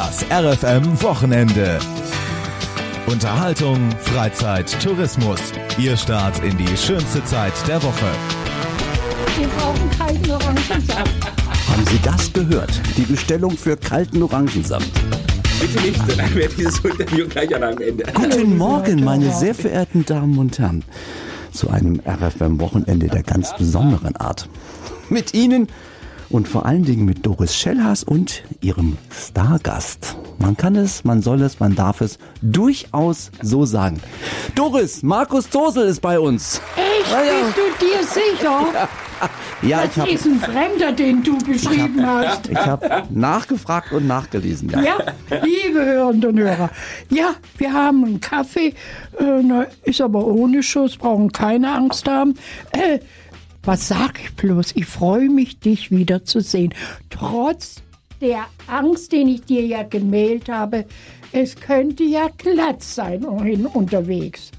Das RFM Wochenende. Unterhaltung, Freizeit, Tourismus. Ihr Start in die schönste Zeit der Woche. Wir brauchen kalten Orangensaft. Haben Sie das gehört? Die Bestellung für kalten Orangensaft. Bitte nicht, dann wäre dieses Interview gleich an einem Ende. Guten Morgen, meine sehr verehrten Damen und Herren, zu einem RFM-Wochenende der ganz besonderen Art. Mit Ihnen und vor allen Dingen mit Doris Schellhaas und ihrem Stargast. Man kann es, man soll es, man darf es durchaus so sagen. Doris, Markus Tosel ist bei uns. Echt? Ja, ja. Bist du dir sicher? Ja, ich Das habe ist ein Fremder, den du geschrieben hast. ich hab nachgefragt und nachgelesen. Ja. Ja, liebe Hörerinnen und Hörer. Ja, wir haben einen Kaffee, äh, ist aber ohne Schuss, brauchen keine Angst haben. Äh, was sag ich bloß? Ich freue mich, dich wiederzusehen. Trotz der Angst, den ich dir ja gemeldet habe, es könnte ja glatt sein unterwegs.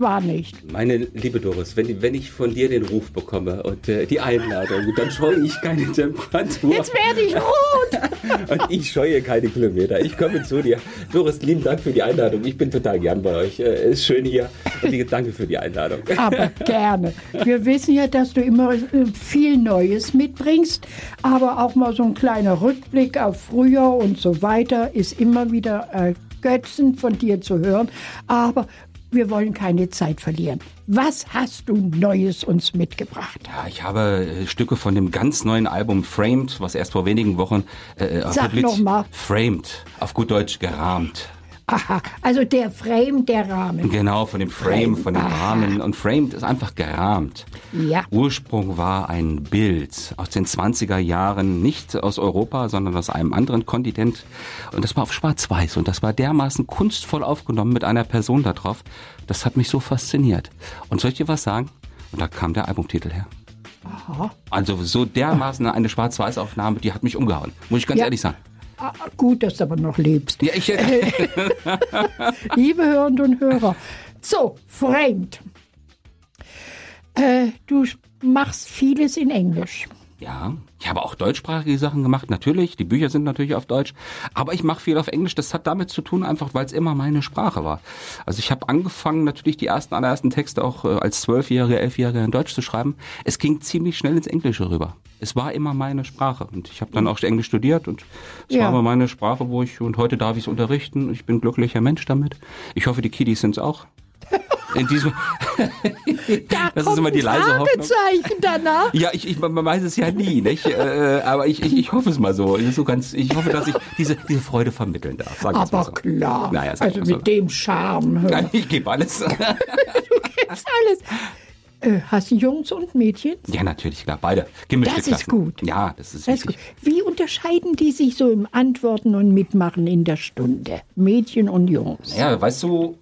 War nicht. Meine liebe Doris, wenn, wenn ich von dir den Ruf bekomme und äh, die Einladung, dann scheue ich keine Temperatur Jetzt werde ich rot. und ich scheue keine Kilometer. Ich komme zu dir. Doris, lieben Dank für die Einladung. Ich bin total gern bei euch. Äh, ist schön hier. Und wie- danke für die Einladung. Aber gerne. Wir wissen ja, dass du immer äh, viel Neues mitbringst, aber auch mal so ein kleiner Rückblick auf früher und so weiter ist immer wieder äh, Götzen von dir zu hören. Aber wir wollen keine Zeit verlieren. Was hast du Neues uns mitgebracht? Ja, ich habe äh, Stücke von dem ganz neuen Album Framed, was erst vor wenigen Wochen äh, Sag publiz- noch mal. Framed, auf gut Deutsch gerahmt. Aha, also der Frame, der Rahmen. Genau, von dem Frame, von dem Aha. Rahmen. Und Framed ist einfach gerahmt. Ja. Ursprung war ein Bild aus den 20er Jahren, nicht aus Europa, sondern aus einem anderen Kontinent. Und das war auf Schwarz-Weiß. Und das war dermaßen kunstvoll aufgenommen mit einer Person da drauf. Das hat mich so fasziniert. Und soll ich dir was sagen? Und da kam der Albumtitel her. Also so dermaßen eine Schwarz-Weiß-Aufnahme, die hat mich umgehauen. Muss ich ganz Ja. ehrlich sagen. Ah, gut, dass du aber noch lebst. Ja, ich, Liebe Hörerinnen und Hörer. So, Framed. Äh, du machst vieles in Englisch. Ja, ich habe auch deutschsprachige Sachen gemacht, natürlich. Die Bücher sind natürlich auf Deutsch. Aber ich mache viel auf Englisch. Das hat damit zu tun, einfach weil es immer meine Sprache war. Also ich habe angefangen, natürlich die ersten, allerersten Texte auch äh, als Zwölfjährige, Elfjährige in Deutsch zu schreiben. Es ging ziemlich schnell ins Englische rüber. Es war immer meine Sprache. Und ich habe dann auch Englisch studiert und es Ja. war immer meine Sprache, wo ich, und heute darf ich es unterrichten. Ich bin glücklicher Mensch damit. Ich hoffe, die Kiddies sind es auch. In diesem, Da Das ist immer die leise Hoffnung. Danach. Ja, ich, ich, man weiß es ja nie, nicht? Äh, aber ich, ich, ich hoffe es mal so. so ganz, ich hoffe, dass ich diese, diese Freude vermitteln darf. Sagen wir's mal Aber so. klar, Naja, sag also so. mit dem Charme. hör. Nein, ich gebe alles. Das ist alles. Äh, hast du Jungs und Mädchen? ja, natürlich, klar, beide. Gemischte Das ist Klassen. gut. Ja, das ist Das ist gut. Wie unterscheiden die sich so im Antworten und Mitmachen in der Stunde? Mädchen und Jungs. Ja, weißt du,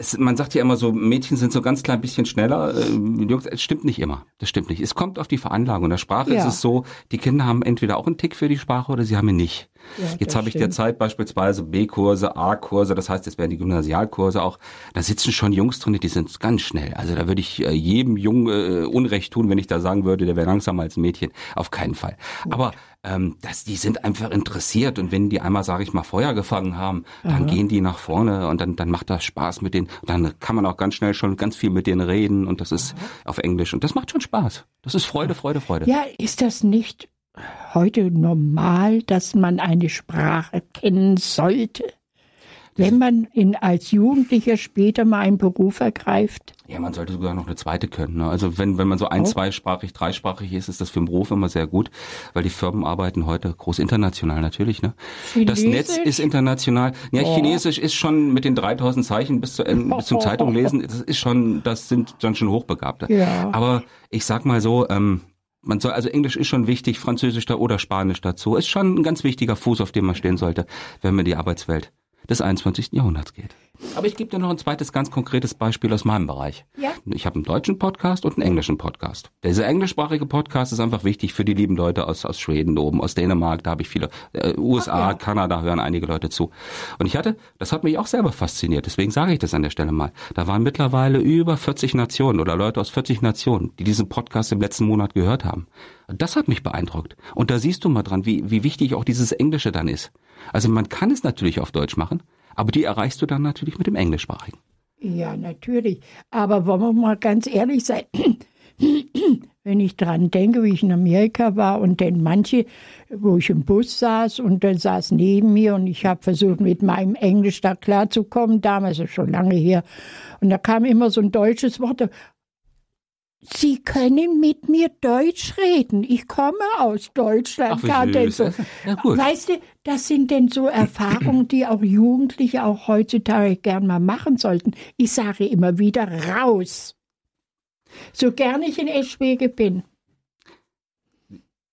es, man sagt ja immer so, Mädchen sind so ganz klein bisschen schneller. Äh, Jungs, es stimmt nicht immer. Das stimmt nicht. Es kommt auf die Veranlagung. In der Sprache Ja. ist es so, die Kinder haben entweder auch einen Tick für die Sprache oder sie haben ihn nicht. Ja, Jetzt habe ich derzeit beispielsweise B-Kurse, A-Kurse, das heißt, es werden die Gymnasialkurse auch. Da sitzen schon Jungs drin, die sind ganz schnell. Also da würde ich äh, jedem Jungen äh, Unrecht tun, wenn ich da sagen würde, der wäre langsamer als ein Mädchen. Auf keinen Fall. Aber ähm, das, die sind einfach interessiert und wenn die einmal, sage ich mal, Feuer gefangen haben, dann gehen die nach vorne und dann, dann macht das Spaß mit denen. Dann kann man auch ganz schnell schon ganz viel mit denen reden und das ist auf Englisch und das macht schon Spaß. Das ist Freude, Freude, Freude. Ja, ist das nicht heute normal, dass man eine Sprache kennen sollte? Wenn man in, als Jugendlicher später mal einen Beruf ergreift? Ja, man sollte sogar noch eine zweite können. Ne? Also wenn, wenn man so ein-, Oh. zweisprachig, dreisprachig ist, ist das für den Beruf immer sehr gut, weil die Firmen arbeiten heute groß international natürlich. Ne? Das Netz ist international. Ja, Oh. Chinesisch ist schon mit den 3000 Zeichen bis, zu, äh, bis zum Zeitung lesen, das ist schon, das sind dann schon Hochbegabte. Ja. Aber ich sag mal so, ähm, man soll, also Englisch ist schon wichtig, Französisch da oder Spanisch dazu. Ist schon ein ganz wichtiger Fuß, auf dem man stehen sollte, wenn man die Arbeitswelt des 21. Jahrhunderts geht. Aber ich gebe dir noch ein zweites ganz konkretes Beispiel aus meinem Bereich. Ja. Ich habe einen deutschen Podcast und einen englischen Podcast. Dieser englischsprachige Podcast ist einfach wichtig für die lieben Leute aus, aus Schweden oben, aus Dänemark, da habe ich viele, äh, USA, Ach ja. Kanada hören einige Leute zu. Und ich hatte, das hat mich auch selber fasziniert, deswegen sage ich das an der Stelle mal. Da waren mittlerweile über 40 Nationen oder Leute aus 40 Nationen, die diesen Podcast im letzten Monat gehört haben. Das hat mich beeindruckt. Und da siehst du mal dran, wie, wie wichtig auch dieses Englische dann ist. Also man kann es natürlich auf Deutsch machen, aber die erreichst du dann natürlich mit dem Englischsprachigen. Ja, natürlich. Aber wollen wir mal ganz ehrlich sein, wenn ich dran denke, wie ich in Amerika war und dann manche, wo ich im Bus saß und dann saß neben mir und ich habe versucht, mit meinem Englisch da klarzukommen, damals ist schon lange her. Und da kam immer so ein deutsches Wort. Sie können mit mir Deutsch reden. Ich komme aus Deutschland. Ach, denn so. Ja, gut. Weißt du, das sind denn so Erfahrungen, die auch Jugendliche auch heutzutage gern mal machen sollten. Ich sage immer wieder raus. So gern ich in Eschwege bin.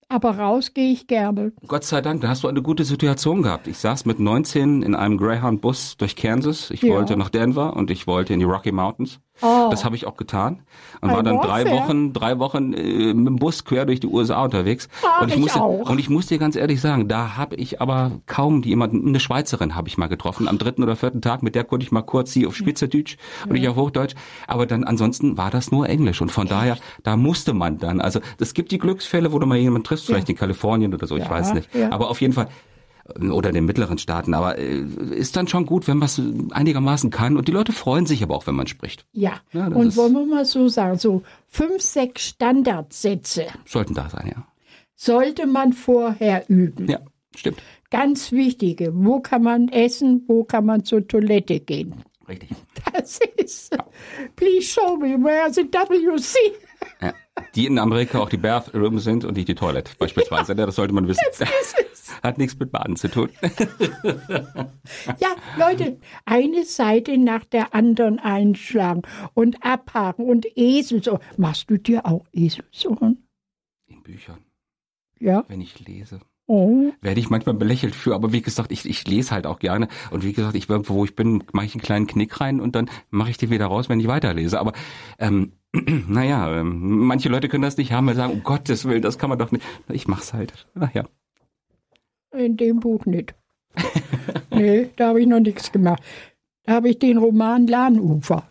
Aber raus gehe ich gerne. Gott sei Dank, da hast du eine gute Situation gehabt. Ich saß mit 19 in einem Greyhound-Bus durch Kansas. Ich Ja. wollte nach Denver und ich wollte in die Rocky Mountains. Oh. Das habe ich auch getan und Ein war dann drei. Wochen, drei Wochen äh, mit dem Bus quer durch die USA unterwegs. Ah, und ich ich musste, auch. und ich muss dir ganz ehrlich sagen, da habe ich aber kaum jemanden, eine Schweizerin habe ich mal getroffen. Am dritten oder vierten Tag, mit der konnte ich mal kurz sie auf Schweizerdeutsch und ich auf Hochdeutsch. Aber dann ansonsten war das nur Englisch und von daher, da musste man dann. Also es gibt die Glücksfälle, wo du mal jemanden triffst, vielleicht in Kalifornien oder so, ich Ja, weiß nicht. ja. Aber auf jeden Fall oder den mittleren Staaten, aber äh, ist dann schon gut, wenn man es einigermaßen kann und die Leute freuen sich aber auch, wenn man spricht. Ja, Ja, das und ist- wollen wir mal so sagen, so fünf, sechs Standardsätze Sollten da sein, ja. sollte man vorher üben. Ja, stimmt. Ganz wichtige, wo kann man essen, wo kann man zur Toilette gehen. Richtig. Das ist, please show me where's the WC. Ja. Die in Amerika auch die Bathrooms sind und nicht die Toilette, beispielsweise. Ja, das sollte man wissen. Hat nichts mit Baden zu tun. Ja, Leute, eine Seite nach der anderen einschlagen und abhaken und Eselsohren. Machst du dir auch Eselsohren? In Büchern, Ja. wenn ich lese. Oh. Werde ich manchmal belächelt für, aber wie gesagt, ich, ich lese halt auch gerne. Und wie gesagt, ich irgendwo, wo ich bin, mache ich einen kleinen Knick rein und dann mache ich die wieder raus, wenn ich weiterlese. Aber ähm, naja, ähm, manche Leute können das nicht haben, weil sie sagen, um Gottes Willen, das kann man doch nicht. Ich mach's halt. Naja. In dem Buch nicht. nee, da habe ich noch nichts gemacht. Da habe ich den Roman Lahnufer.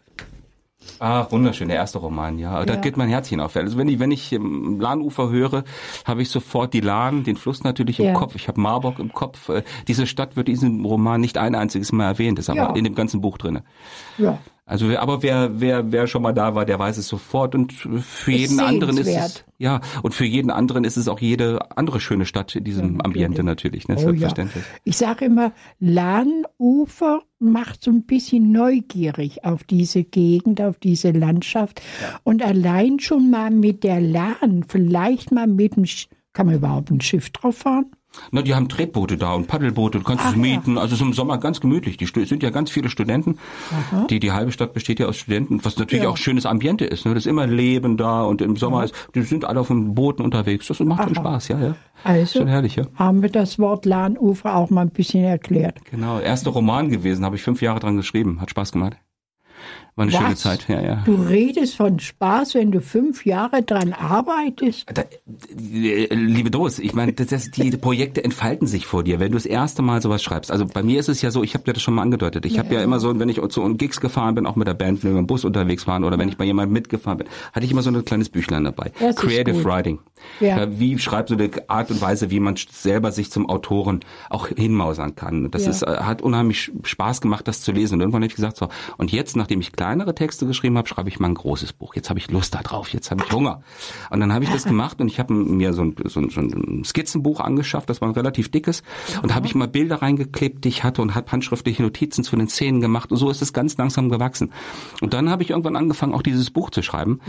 Ah, wunderschön, der erste Roman, ja. Da Ja. geht mein Herzchen auf. Also wenn ich, wenn ich ähm, Lahnufer höre, habe ich sofort die Lahn, den Fluss natürlich im Ja. Kopf. Ich habe Marburg im Kopf. Äh, Diese Stadt wird in diesem Roman nicht ein einziges Mal erwähnt, ist aber Ja. in dem ganzen Buch drinne. Ja. Also, aber wer, wer, wer schon mal da war, der weiß es sofort und für jeden anderen ist es, ja, und für jeden anderen ist es auch jede andere schöne Stadt in diesem Ambiente natürlich, ne, Oh, selbstverständlich. Ja. Ich sage immer, Lahnufer macht so ein bisschen neugierig auf diese Gegend, auf diese Landschaft. Und allein schon mal mit der Lahn, vielleicht mal mit dem, kann man überhaupt ein Schiff drauf fahren? Na, die haben Tretboote da und Paddelboote, du kannst es Ach, ja. mieten. Also es ist im Sommer ganz gemütlich. Die sind ja ganz viele Studenten. Die, die halbe Stadt besteht ja aus Studenten, was natürlich Ja. auch schönes Ambiente ist. Ne? Das ist immer Leben da und im Sommer ist, die sind alle auf dem Booten unterwegs. Das macht schon Aha. Spaß, ja, ja. Also Schon herrlich, ja. haben wir das Wort Lahnufer auch mal ein bisschen erklärt. Genau. Erster Roman gewesen, habe ich fünf Jahre dran geschrieben. Hat Spaß gemacht. War eine Was? schöne Zeit, ja, ja. Du redest von Spaß, wenn du fünf Jahre dran arbeitest. Da, liebe Doris, ich meine, das, das, die Projekte entfalten sich vor dir, wenn du das erste Mal sowas schreibst. Also bei mir ist es ja so, ich habe dir das schon mal angedeutet. Ich habe ja immer so, wenn ich zu Gigs gefahren bin, auch mit der Band, wenn wir im Bus unterwegs waren oder wenn ich bei jemandem mitgefahren bin, hatte ich immer so ein kleines Büchlein dabei. Das Creative. Writing. Ja. Ja, Wie schreibst du die Art und Weise, wie man selber sich zum Autoren auch hinmausern kann. Das Ja. ist, äh, hat unheimlich Spaß gemacht, das zu lesen. Und irgendwann habe ich gesagt, so, und jetzt, nachdem ich kleinere Texte geschrieben habe, schreibe ich mal ein großes Buch. Jetzt habe ich Lust da drauf, jetzt habe ich Hunger. Und dann habe ich das gemacht und ich habe mir so ein, so, ein, so ein Skizzenbuch angeschafft, das war ein relativ dickes, und habe ich mal Bilder reingeklebt, die ich hatte und habe handschriftliche Notizen zu den Szenen gemacht. Und so ist es ganz langsam gewachsen. Und dann habe ich irgendwann angefangen, auch dieses Buch zu schreiben.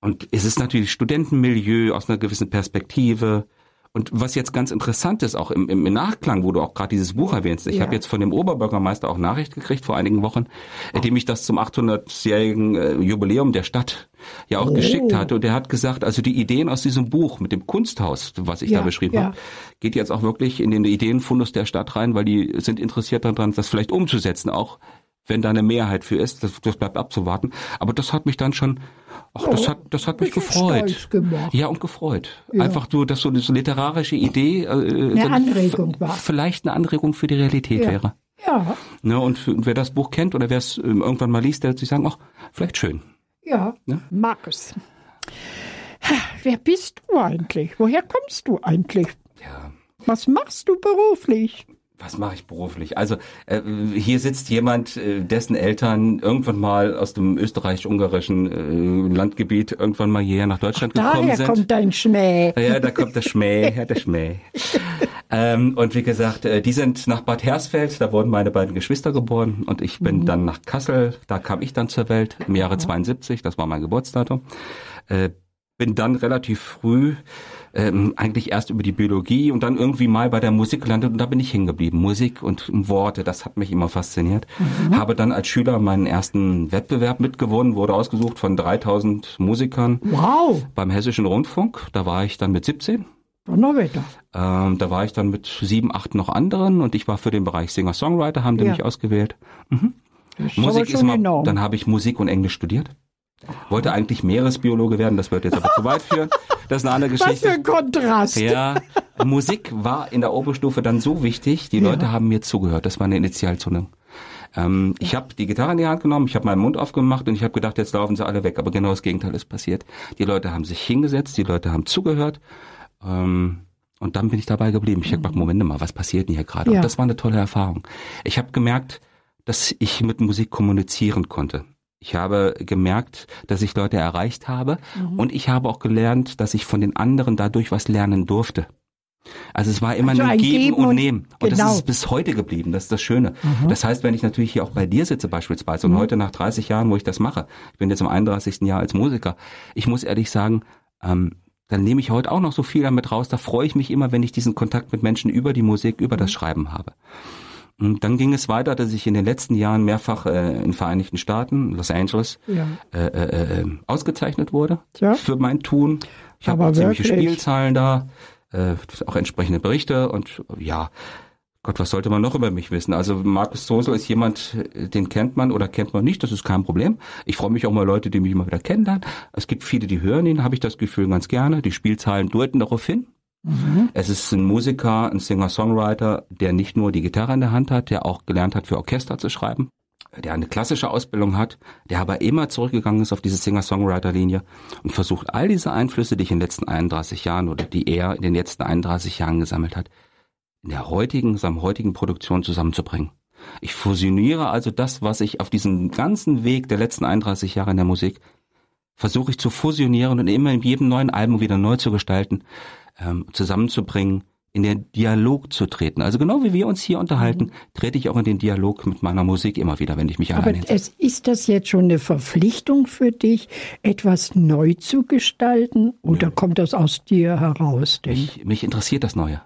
Und es ist natürlich Studentenmilieu aus einer gewissen Perspektive. Und was jetzt ganz interessant ist, auch im, im Nachklang, wo du auch gerade dieses Buch erwähnst, ich Ja. habe jetzt von dem Oberbürgermeister auch Nachricht gekriegt vor einigen Wochen, äh, dem ich das zum 800-jährigen äh, Jubiläum der Stadt ja auch Oh. geschickt hatte. Und der hat gesagt, also die Ideen aus diesem Buch mit dem Kunsthaus, was ich Ja, da beschrieben ja. habe, geht jetzt auch wirklich in den Ideenfundus der Stadt rein, weil die sind interessiert daran, das vielleicht umzusetzen, auch wenn da eine Mehrheit für ist. Das, das bleibt abzuwarten. Aber das hat mich dann schon, ach, das hat, das hat mich gefreut. Ja, und gefreut. Ja. Einfach so, dass so eine so literarische Idee äh, so Anregung war. vielleicht eine Anregung für die Realität Ja. wäre. Ja, Ne, und wer das Buch kennt oder wer es ähm, irgendwann mal liest, der wird sich sagen, ach, vielleicht schön. ja, Ja. mag es. Wer bist du eigentlich? Woher kommst du eigentlich? Ja. Was machst du beruflich? Was mache ich beruflich? Also äh, hier sitzt jemand, äh, dessen Eltern irgendwann mal aus dem österreich-ungarischen äh, Landgebiet irgendwann mal hierher nach Deutschland gekommen Daher sind. kommt dein Schmäh. Ja, da kommt der Schmäh, ja, der Schmäh. ähm, und wie gesagt, äh, die sind nach Bad Hersfeld, da wurden meine beiden Geschwister geboren und ich bin dann nach Kassel, da kam ich dann zur Welt im Jahre 72, das war mein Geburtsdatum. Äh, bin dann relativ früh ähm, eigentlich erst über die Biologie und dann irgendwie mal bei der Musik gelandet und da bin ich hängen geblieben. Musik und Worte, das hat mich immer fasziniert. Habe dann als Schüler meinen ersten Wettbewerb mitgewonnen, wurde ausgesucht von 3000 Musikern Wow, beim Hessischen Rundfunk. Da war ich dann mit 17. Donnerwetter. Ähm, da war ich dann mit sieben, acht noch anderen und ich war für den Bereich Singer-Songwriter, haben die Ja. mich ausgewählt. Das ist Musik ist immer, enorm. dann habe ich Musik und Englisch studiert. Wollte eigentlich Meeresbiologe werden, das wird jetzt aber zu weit führen. Das ist eine andere Was für Geschichte. ein Kontrast. Ja, Musik war in der Oberstufe dann so wichtig, die Leute haben mir zugehört. Das war eine Initialzündung. Ähm, ich habe die Gitarre in die Hand genommen, ich habe meinen Mund aufgemacht und ich habe gedacht, jetzt laufen sie alle weg. Aber genau das Gegenteil ist passiert. Die Leute haben sich hingesetzt, die Leute haben zugehört. Ähm, und dann bin ich dabei geblieben. Ich habe gedacht, Moment mal, was passiert denn hier gerade? Ja. Und das war eine tolle Erfahrung. Ich habe gemerkt, dass ich mit Musik kommunizieren konnte. Ich habe gemerkt, dass ich Leute erreicht habe und ich habe auch gelernt, dass ich von den anderen dadurch was lernen durfte. Also es war immer Also ein ein Geben Geben und Nehmen. Und genau. das ist bis heute geblieben. Das ist das Schöne. Das heißt, wenn ich natürlich hier auch bei dir sitze beispielsweise und heute nach 30 Jahren, wo ich das mache, ich bin jetzt im 31. Jahr als Musiker, ich muss ehrlich sagen, ähm, dann nehme ich heute auch noch so viel damit raus. Da freue ich mich immer, wenn ich diesen Kontakt mit Menschen über die Musik, über das Schreiben habe. Und dann ging es weiter, dass ich in den letzten Jahren mehrfach äh, in den Vereinigten Staaten, Los Angeles, Ja. äh, äh, äh, ausgezeichnet wurde Tja. für mein Tun. Ich habe ziemliche. Spielzahlen da, äh, auch entsprechende Berichte und ja, Gott, was sollte man noch über mich wissen? Also Markus Sosel ist jemand, äh, den kennt man oder kennt man nicht, das ist kein Problem. Ich freue mich auch mal Leute, die mich immer wieder kennenlernen. Es gibt viele, die hören ihn, habe ich das Gefühl ganz gerne. Die Spielzahlen deuten darauf hin. Es ist ein Musiker, ein Singer-Songwriter, der nicht nur die Gitarre in der Hand hat, der auch gelernt hat, für Orchester zu schreiben, der eine klassische Ausbildung hat, der aber immer zurückgegangen ist auf diese Singer-Songwriter-Linie und versucht, all diese Einflüsse, die ich in den letzten 31 Jahren oder die er in den letzten 31 Jahren gesammelt hat, in der heutigen, seinem heutigen Produktion zusammenzubringen. Ich fusioniere also das, was ich auf diesem ganzen Weg der letzten 31 Jahre in der Musik versuche ich zu fusionieren und immer in jedem neuen Album wieder neu zu gestalten, ähm, zusammenzubringen, in den Dialog zu treten. Also genau wie wir uns hier unterhalten, trete ich auch in den Dialog mit meiner Musik immer wieder, wenn ich mich Aber allein hinsetze. es, ist das jetzt schon eine Verpflichtung für dich, etwas neu zu gestalten? Oder kommt das aus dir heraus? Denn Mich, mich interessiert das Neue.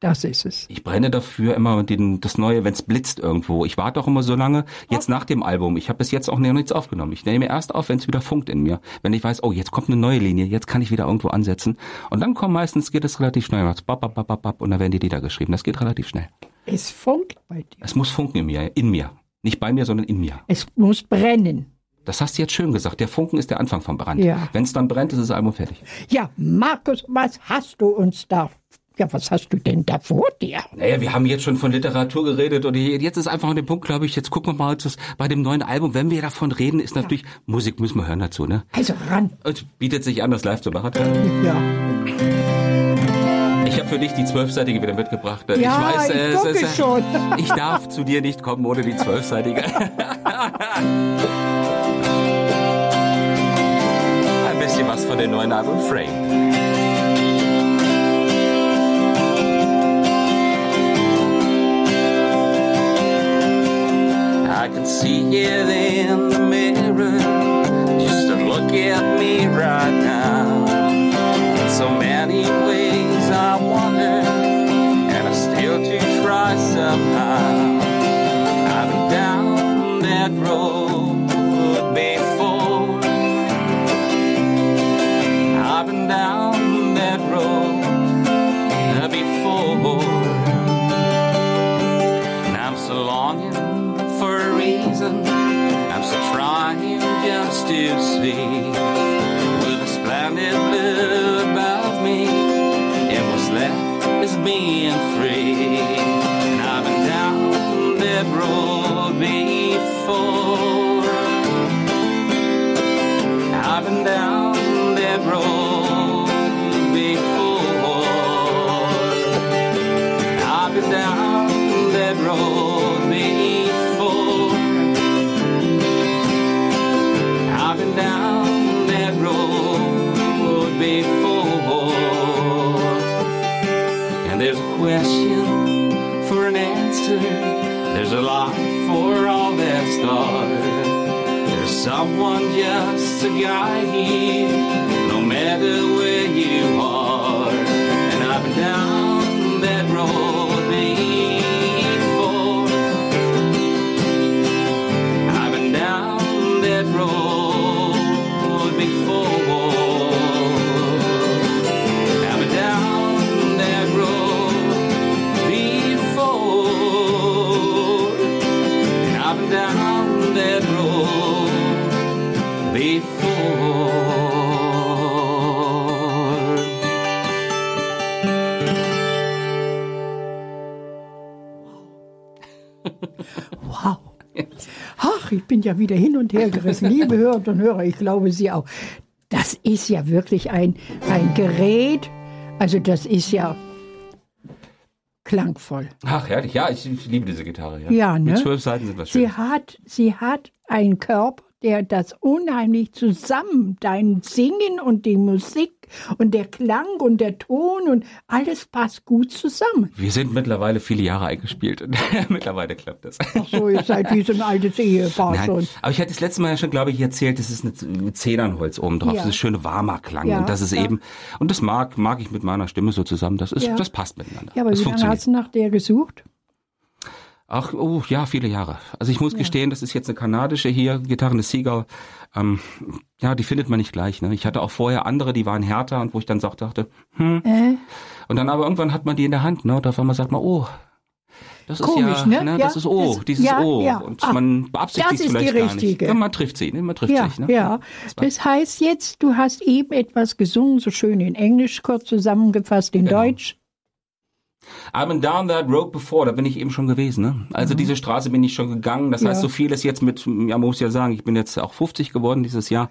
Das ist es. Ich brenne dafür immer den, das Neue, wenn es blitzt irgendwo. Ich warte auch immer so lange, jetzt nach dem Album. Ich habe bis jetzt auch noch nichts aufgenommen. Ich nehme erst auf, wenn es wieder funkt in mir. Wenn ich weiß, oh, jetzt kommt eine neue Linie, jetzt kann ich wieder irgendwo ansetzen. Und dann kommen meistens, geht es relativ schnell. Bap, bap, bap, bap, bap, und dann werden die Lieder geschrieben. Das geht relativ schnell. Es funkt bei dir. Es muss funken in mir, in mir. Nicht bei mir, sondern in mir. Es muss brennen. Das hast du jetzt schön gesagt. Der Funken ist der Anfang vom Brand. Ja. Wenn es dann brennt, ist das Album fertig. Ja, Markus, was hast du uns da? Ja, was hast du denn da vor dir? Naja, wir haben jetzt schon von Literatur geredet und jetzt ist einfach an dem Punkt, glaube ich, jetzt gucken wir mal das, bei dem neuen Album, wenn wir davon reden, ist natürlich, Musik müssen wir hören dazu, ne? Also ran. Es bietet sich an, das live zu machen. Ja. Ich habe für dich die zwölfseitige wieder mitgebracht. Ja, ich weiß, ich äh, gucke es ist, schon. ich darf zu dir nicht kommen ohne die zwölfseitige. Ein bisschen was von dem neuen Album Frame. I can see it in the mirror. Just to look at me right now. In so many ways I wonder, and I still do try somehow. I've been down that road can still see with a splendid blue above me. And what's left is being free. And I've been down that road before. I've been down that road. Question for an answer. There's a lot for all that start. There's someone just to guide you, no matter where you are. Bin ja wieder hin und her gerissen. Liebe Hörer und Hörer, ich glaube Sie auch. Das ist ja wirklich ein, ein Gerät. Also das ist ja klangvoll. Ach, herrlich. Ja, ich, ich liebe diese Gitarre. Ja, Ja, ne? Mit zwölf Seiten sind was schön. Sie hat, sie hat einen Körper, der das unheimlich zusammen, dein Singen und die Musik und der Klang und der Ton und alles passt gut zusammen. Wir sind mittlerweile viele Jahre eingespielt und mittlerweile klappt das. Ach so, ihr seid wie so ein altes Ehepaar Nein, schon. aber ich hatte das letzte Mal ja schon, glaube ich, erzählt, es ist mit Zedernholz oben drauf. Ja. Das ist schöne warmer Klang Ja, und das ist ja. eben und das mag mag ich mit meiner Stimme so zusammen. Das ist das passt miteinander. Ja, aber das wie lange hast du nach der gesucht? Ach, oh, ja, viele Jahre. Also ich muss gestehen, das ist jetzt eine kanadische hier, Gitarre, eine Seagull. Ähm, ja, die findet man nicht gleich. Ne? Ich hatte auch vorher andere, die waren härter und wo ich dann auch dachte, hm. Äh? Und dann aber irgendwann hat man die in der Hand, ne? Und auf einmal sagt man, oh, das ist Komisch, ja, ne? ne? Ja, das ist O, das- dieses ja, O. ja. Und Ah, man beabsichtigt das es ist die vielleicht gar nicht. richtige. Ja, man trifft sie, ne? man trifft Ja, sich. Ne? ja. Das heißt jetzt, du hast eben etwas gesungen, so schön in Englisch, kurz zusammengefasst in Genau. Deutsch. I've been down that road before, da bin ich eben schon gewesen. Ne? Also diese Straße bin ich schon gegangen. Das Mhm. Ja. heißt, so viel ist jetzt mit, ja, man muss ja sagen, ich bin jetzt auch 50 geworden dieses Jahr.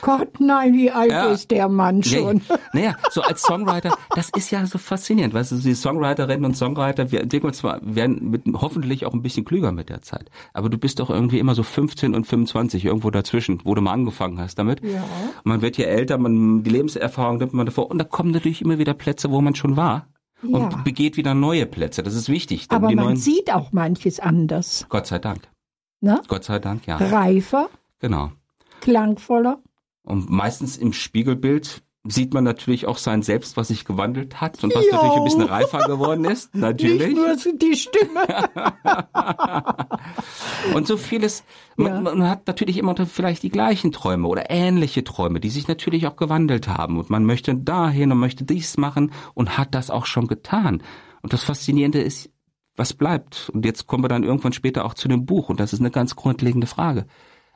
Gott, nein, wie alt Ja. ist der Mann schon? Ja, naja, so als Songwriter, das ist ja so faszinierend. Weißt du, die Songwriterinnen und Songwriter, wir entwickeln uns zwar, werden mit, hoffentlich auch ein bisschen klüger mit der Zeit. Aber du bist doch irgendwie immer so 15 und 25, irgendwo dazwischen, wo du mal angefangen hast damit. Ja. Man wird ja älter, man, die Lebenserfahrung nimmt man davor. Und da kommen natürlich immer wieder Plätze, wo man schon war. Und Ja. begeht wieder neue Plätze. Das ist wichtig. Aber man neuen, sieht auch manches anders. Gott sei Dank. Ne? Gott sei Dank, ja. Reifer, Genau. klangvoller. Und meistens im Spiegelbild sieht man natürlich auch sein Selbst, was sich gewandelt hat und was Jo. natürlich ein bisschen reifer geworden ist, natürlich. Nicht nur die Stimme. Und so vieles, man, Ja. man hat natürlich immer vielleicht die gleichen Träume oder ähnliche Träume, die sich natürlich auch gewandelt haben. Und man möchte dahin und möchte dies machen und hat das auch schon getan. Und das Faszinierende ist, was bleibt? Und jetzt kommen wir dann irgendwann später auch zu dem Buch. Und das ist eine ganz grundlegende Frage.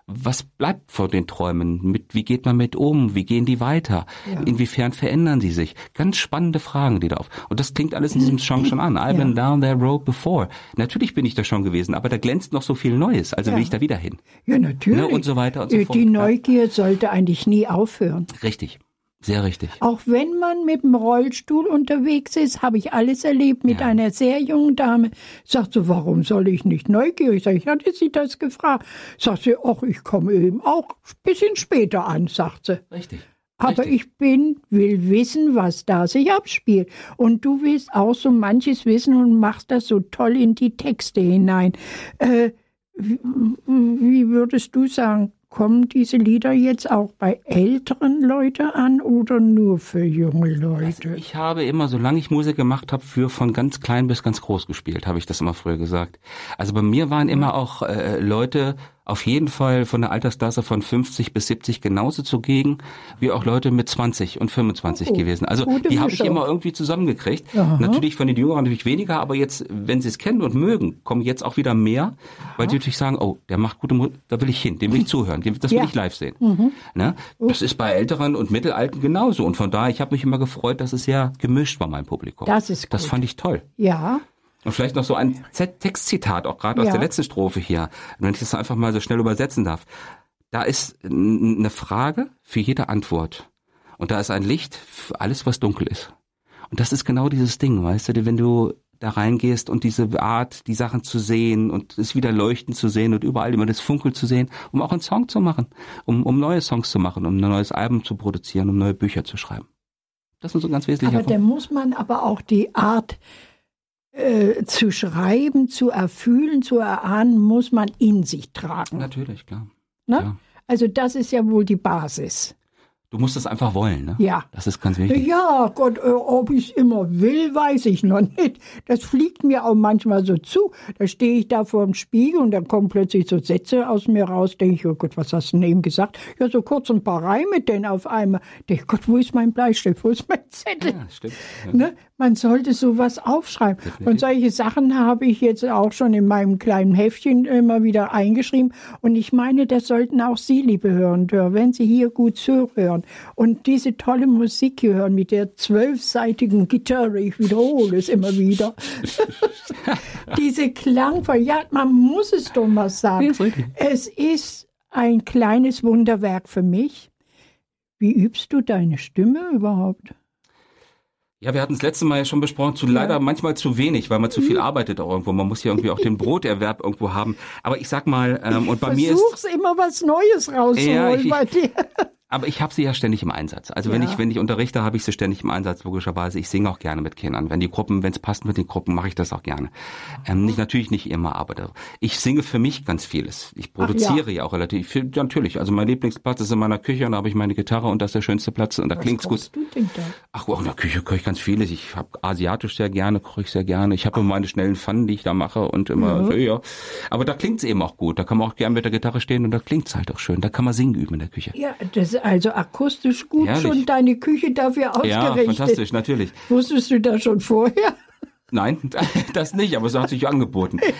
Was bleibt von den Träumen? Mit, wie geht man mit um? Wie gehen die weiter? Inwiefern verändern sie sich? Ganz spannende Fragen, die da auf. Und das klingt alles in diesem Song schon an. I've been down that road before. Natürlich bin ich da schon gewesen, aber da glänzt noch so viel Neues. Also Ja. will ich da wieder hin. Ja, natürlich. Ne, und so weiter und so Äh, fort. Die Ja. Neugier sollte eigentlich nie aufhören. Richtig. Sehr richtig. Auch wenn man mit dem Rollstuhl unterwegs ist, habe ich alles erlebt mit Ja. einer sehr jungen Dame. Sagt so, warum soll ich nicht neugierig sein? Ich hatte sie das gefragt. Sagt sie, ach, ich komme eben auch ein bisschen später an, sagt sie. Richtig. Aber Richtig. ich bin, will wissen, was da sich abspielt. Und du willst auch so manches wissen und machst das so toll in die Texte hinein. Äh, wie, wie würdest du sagen, kommen diese Lieder jetzt auch bei älteren Leuten an oder nur für junge Leute? Ich habe immer, solange ich Musik gemacht habe, für von ganz klein bis ganz groß gespielt, habe ich das immer früher gesagt. Also bei mir waren immer auch äh, Leute auf jeden Fall von der Altersklasse von 50 bis 70 genauso zugegen, wie auch Leute mit 20 und 25 Oh, gewesen. Also die habe ich immer irgendwie zusammengekriegt. Aha. Natürlich von den Jüngeren natürlich weniger, aber jetzt, wenn sie es kennen und mögen, kommen jetzt auch wieder mehr, weil die natürlich sagen, oh, der macht gute Musik, da will ich hin, dem will ich zuhören, das will Ja. ich live sehen. Ne? Das ist bei Älteren und Mittelalten genauso. Und von daher, ich habe mich immer gefreut, dass es sehr gemischt war, mein Publikum. Das ist Das gut. fand ich toll. Ja, Und vielleicht noch so ein Z Textzitat, auch gerade aus Ja. der letzten Strophe hier, wenn ich das einfach mal so schnell übersetzen darf. Da ist eine Frage für jede Antwort. Und da ist ein Licht für alles, was dunkel ist. Und das ist genau dieses Ding, weißt du, wenn du da reingehst und diese Art, die Sachen zu sehen und es wieder leuchten zu sehen und überall immer das Funkel zu sehen, um auch einen Song zu machen, um, um neue Songs zu machen, um ein neues Album zu produzieren, um neue Bücher zu schreiben. Das ist so ganz wesentlich. Aber da muss man aber auch die Art äh, zu schreiben, zu erfühlen, zu erahnen, muss man in sich tragen. Natürlich, klar. Ne? Ja. Also das ist ja wohl die Basis. Du musst es einfach wollen, ne? Ja. Das ist ganz wichtig. Ja, Gott, äh, ob ich es immer will, weiß ich noch nicht. Das fliegt mir auch manchmal so zu. Da stehe ich da vor dem Spiegel und dann kommen plötzlich so Sätze aus mir raus. Denke ich, oh Gott, was hast du denn eben gesagt? Ja, so kurz ein paar Reime denn auf einmal. Denke ich, Gott, wo ist mein Bleistift? Wo ist mein Zettel? Ja, stimmt. Ja. Ne? Man sollte sowas aufschreiben. Und solche Sachen habe ich jetzt auch schon in meinem kleinen Heftchen immer wieder eingeschrieben. Und ich meine, das sollten auch Sie, liebe Hörende, wenn Sie hier gut zuhören und diese tolle Musik hören mit der zwölfseitigen Gitarre, ich wiederhole es immer wieder. Diese Klangvoll, ja, man muss es doch mal sagen. Es ist ein kleines Wunderwerk für mich. Wie übst du deine Stimme überhaupt? Ja, wir hatten das letzte Mal ja schon besprochen, zu leider manchmal zu wenig, weil man zu Mhm. viel arbeitet auch irgendwo. Man muss ja irgendwie auch den Broterwerb irgendwo haben. Aber ich sag mal, ähm, und bei mir ist Versuch's immer was Neues rauszuholen Ja, ich- bei dir. Aber ich habe sie ja ständig im Einsatz. Also wenn Ja. ich wenn ich unterrichte, habe ich sie ständig im Einsatz logischerweise. Ich singe auch gerne mit Kindern. Wenn die Gruppen, wenn es passt mit den Gruppen, mache ich das auch gerne. Ähm, nicht natürlich nicht immer, aber ich singe für mich ganz vieles. Ich produziere ja. auch relativ viel. Ja, natürlich. Also mein Lieblingsplatz ist in meiner Küche und da habe ich meine Gitarre und das ist der schönste Platz und da klingt's gut. Du denn da? Ach, auch in der Küche koche ich ganz vieles. Ich habe asiatisch sehr gerne, koche ich sehr gerne. Ich habe immer meine schnellen Pfannen, die ich da mache und immer, so, ja. Aber da klingt's eben auch gut. Da kann man auch gerne mit der Gitarre stehen und da klingt's halt auch schön. Da kann man singen üben in der Küche. Ja, das also akustisch gut Herrlich. schon deine Küche dafür Ja, ausgerichtet. fantastisch, natürlich. Wusstest du das schon vorher? Nein, das nicht, aber es hat sich angeboten.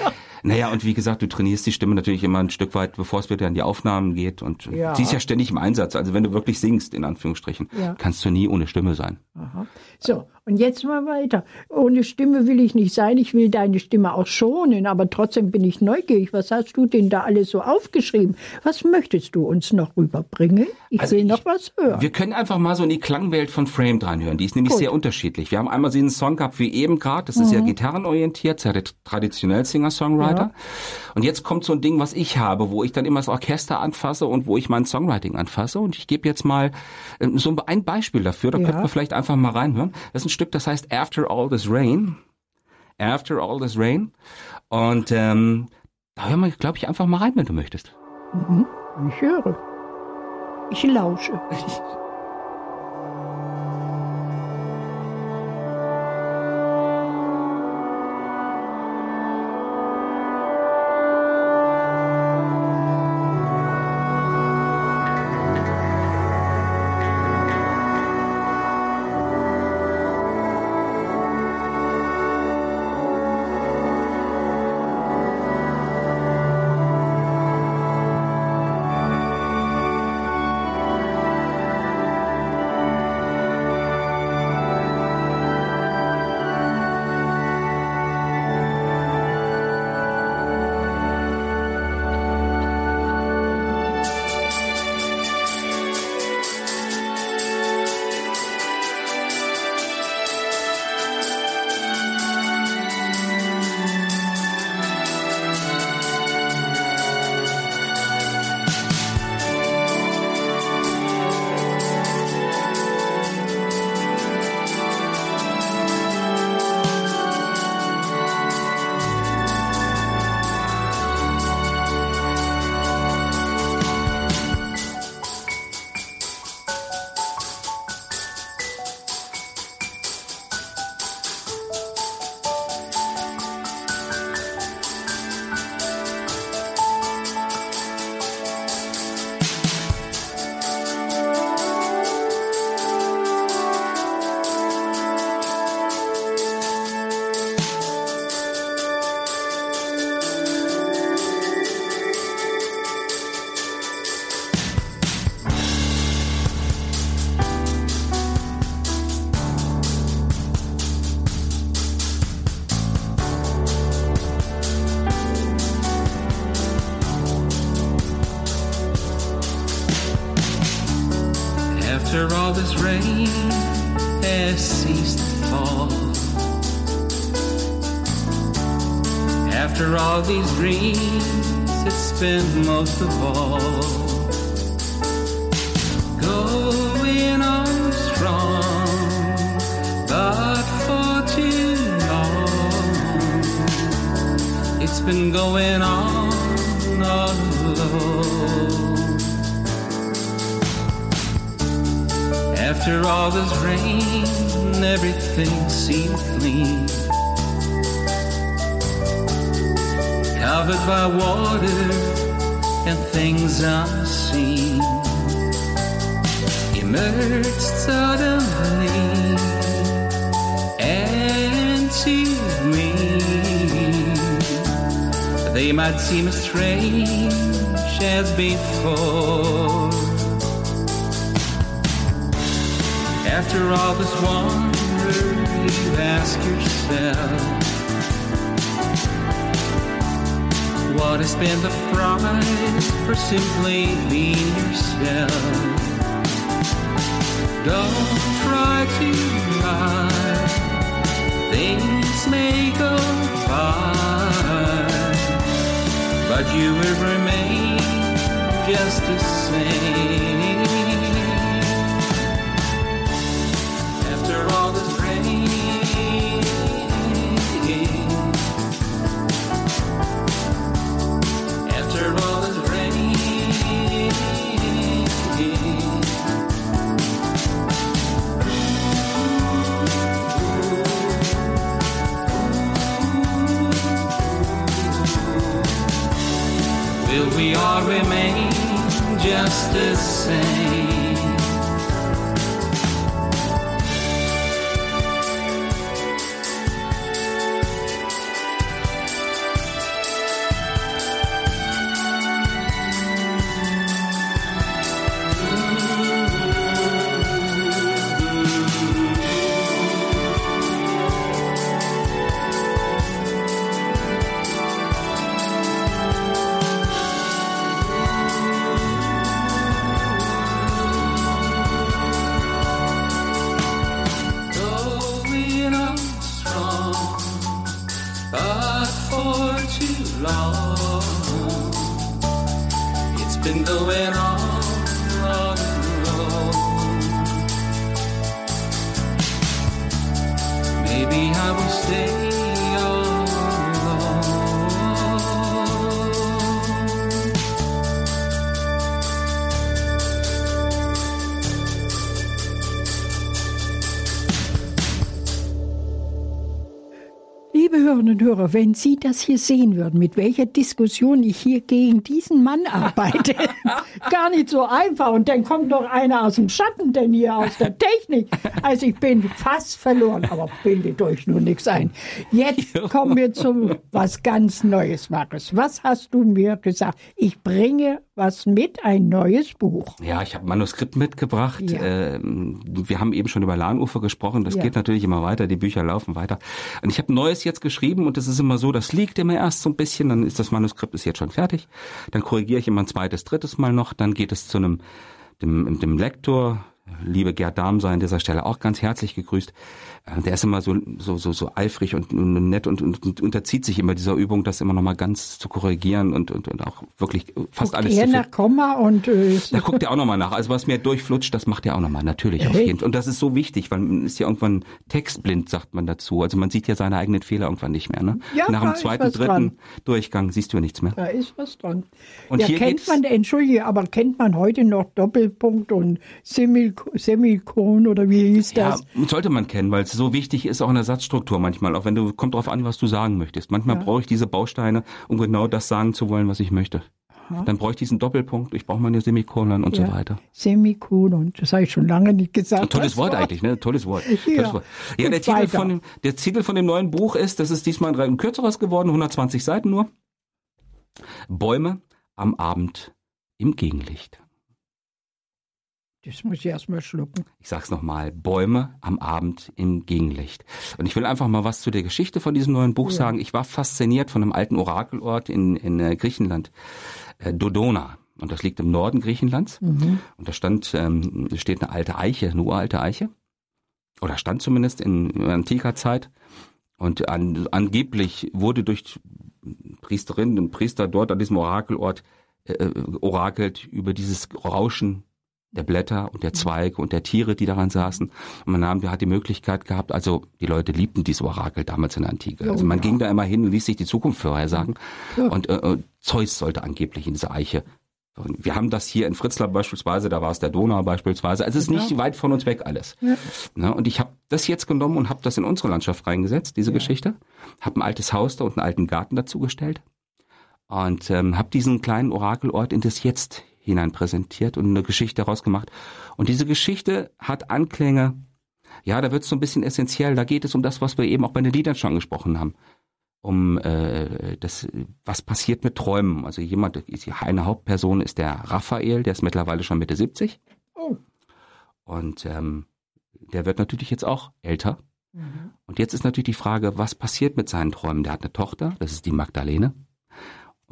Naja, und wie gesagt, du trainierst die Stimme natürlich immer ein Stück weit, bevor es wieder in die Aufnahmen geht. Und Ja. sie ist ja ständig im Einsatz. Also wenn du wirklich singst, in Anführungsstrichen, Ja. kannst du nie ohne Stimme sein. Aha. So, und jetzt mal weiter. Ohne Stimme will ich nicht sein. Ich will deine Stimme auch schonen, aber trotzdem bin ich neugierig. Was hast du denn da alles so aufgeschrieben? Was möchtest du uns noch rüberbringen? Ich Also will ich- noch was hören. Wir können einfach mal so in die Klangwelt von Frame reinhören. Die ist nämlich Gut. sehr unterschiedlich. Wir haben einmal diesen Song gehabt wie eben gerade. Das ist sehr gitarrenorientiert, sehr traditionell Singer-Songwriter. Und jetzt kommt so ein Ding, was ich habe, wo ich dann immer das Orchester anfasse und wo ich mein Songwriting anfasse. Und ich gebe jetzt mal äh, so ein Beispiel dafür. Da Ja. könnten wir vielleicht einfach mal reinhören. Das ist ein Stück, das heißt After All This Rain. After All This Rain. Und ähm, da hören wir, glaube ich, einfach mal rein, wenn du möchtest. Ich höre. Ich lausche. been going on all alone. After all this rain, everything seemed clean. covered by water and things unseen. Emerged suddenly they might seem as strange as before. After all this wonder, you ask yourself. What has been the price for simply being yourself? Don't try to lie. Things may go by, but you will remain just the same. Just the same? Hörerinnen und Hörer, wenn Sie das hier sehen würden, mit welcher Diskussion ich hier gegen diesen Mann arbeite, gar nicht so einfach. Und dann kommt noch einer aus dem Schatten, denn hier aus der Technik. Also ich bin fast verloren, aber bildet euch nur nichts ein. Jetzt kommen wir zu was ganz Neues, Markus. Was hast du mir gesagt? Ich bringe was mit, ein neues Buch. Ja, ich habe ein Manuskript mitgebracht. Ja. Ähm, wir haben eben schon über Lahnufer gesprochen. Das Ja. geht natürlich immer weiter. Die Bücher laufen weiter. Und ich habe neues jetzt geschrieben und es ist immer so, das liegt immer erst so ein bisschen. Dann ist das Manuskript ist jetzt schon fertig. Dann korrigiere ich immer ein zweites, drittes Mal noch. Dann geht es zu einem dem, dem Lektor. Liebe Gerd Dahm sei an dieser Stelle auch ganz herzlich gegrüßt. Äh, Der ist immer so so so, so eifrig und, und nett und, und, und unterzieht sich immer dieser Übung, das immer noch mal ganz zu korrigieren und, und, und auch wirklich fast alles er zu nach Komma und äh, da guckt er auch nochmal nach. Also was mir durchflutscht, das macht er auch nochmal, natürlich auf Hey. jeden Fall. Und das ist so wichtig, weil man ist ja irgendwann textblind, sagt man dazu. Also man sieht ja seine eigenen Fehler irgendwann nicht mehr. Ne? Ja, Nach dem zweiten, dritten dran. Durchgang siehst du ja nichts mehr. Da ist was dran. Und ja, hier kennt man, entschuldige, aber kennt man heute noch Doppelpunkt und Semil Semikon oder wie hieß Ja, das? sollte man kennen, weil es so wichtig ist, auch in der Satzstruktur manchmal. Auch wenn du, kommt drauf an, was du sagen möchtest. Manchmal brauche ich diese Bausteine, um genau das sagen zu wollen, was ich möchte. Dann brauche ich diesen Doppelpunkt, ich brauche meine Semikolon und so weiter. Semikolon, das habe ich schon lange nicht gesagt. Ein tolles Wort Wort. eigentlich, ne? Tolles Wort. Ja. Tolles Wort. Ja, der Titel, weiter. von dem, der Titel von dem neuen Buch ist, das ist diesmal ein kürzeres geworden, 120 Seiten nur. Bäume am Abend im Gegenlicht. Das muss ich erst mal schlucken. Ich sag's nochmal, Bäume am Abend im Gegenlicht. Und ich will einfach mal was zu der Geschichte von diesem neuen Buch sagen. Ich war fasziniert von einem alten Orakelort in, in äh, Griechenland, äh, Dodona. Und das liegt im Norden Griechenlands. Und da stand, ähm, steht eine alte Eiche, eine uralte Eiche. Oder stand zumindest in antiker Zeit. Und an, angeblich wurde durch Priesterin und Priester dort an diesem Orakelort äh, äh, orakelt über dieses Rauschen der Blätter und der Zweige und der Tiere, die daran saßen. Und man nahm, hat die Möglichkeit gehabt, also die Leute liebten dieses Orakel damals in der Antike. Also man ging da immer hin und ließ sich die Zukunft vorhersagen. Und äh, äh, Zeus sollte angeblich in diese Eiche. Wir haben das hier in Fritzlar beispielsweise, da war es der Donau beispielsweise. Also es ist nicht weit von uns weg alles. Ne? Und ich habe das jetzt genommen und habe das in unsere Landschaft reingesetzt, diese Geschichte. Habe ein altes Haus da und einen alten Garten dazu gestellt. Und ähm, habe diesen kleinen Orakelort in das Jetzt hinein präsentiert und eine Geschichte daraus gemacht. Und diese Geschichte hat Anklänge, ja, da wird es so ein bisschen essentiell. Da geht es um das, was wir eben auch bei den Liedern schon angesprochen haben. Um äh, das, was passiert mit Träumen. Also jemand, eine Hauptperson ist der Raphael, der ist mittlerweile schon Mitte 70. Oh. Und ähm, der wird natürlich jetzt auch älter. Mhm. Und jetzt ist natürlich die Frage, was passiert mit seinen Träumen? Der hat eine Tochter, das ist die Magdalene.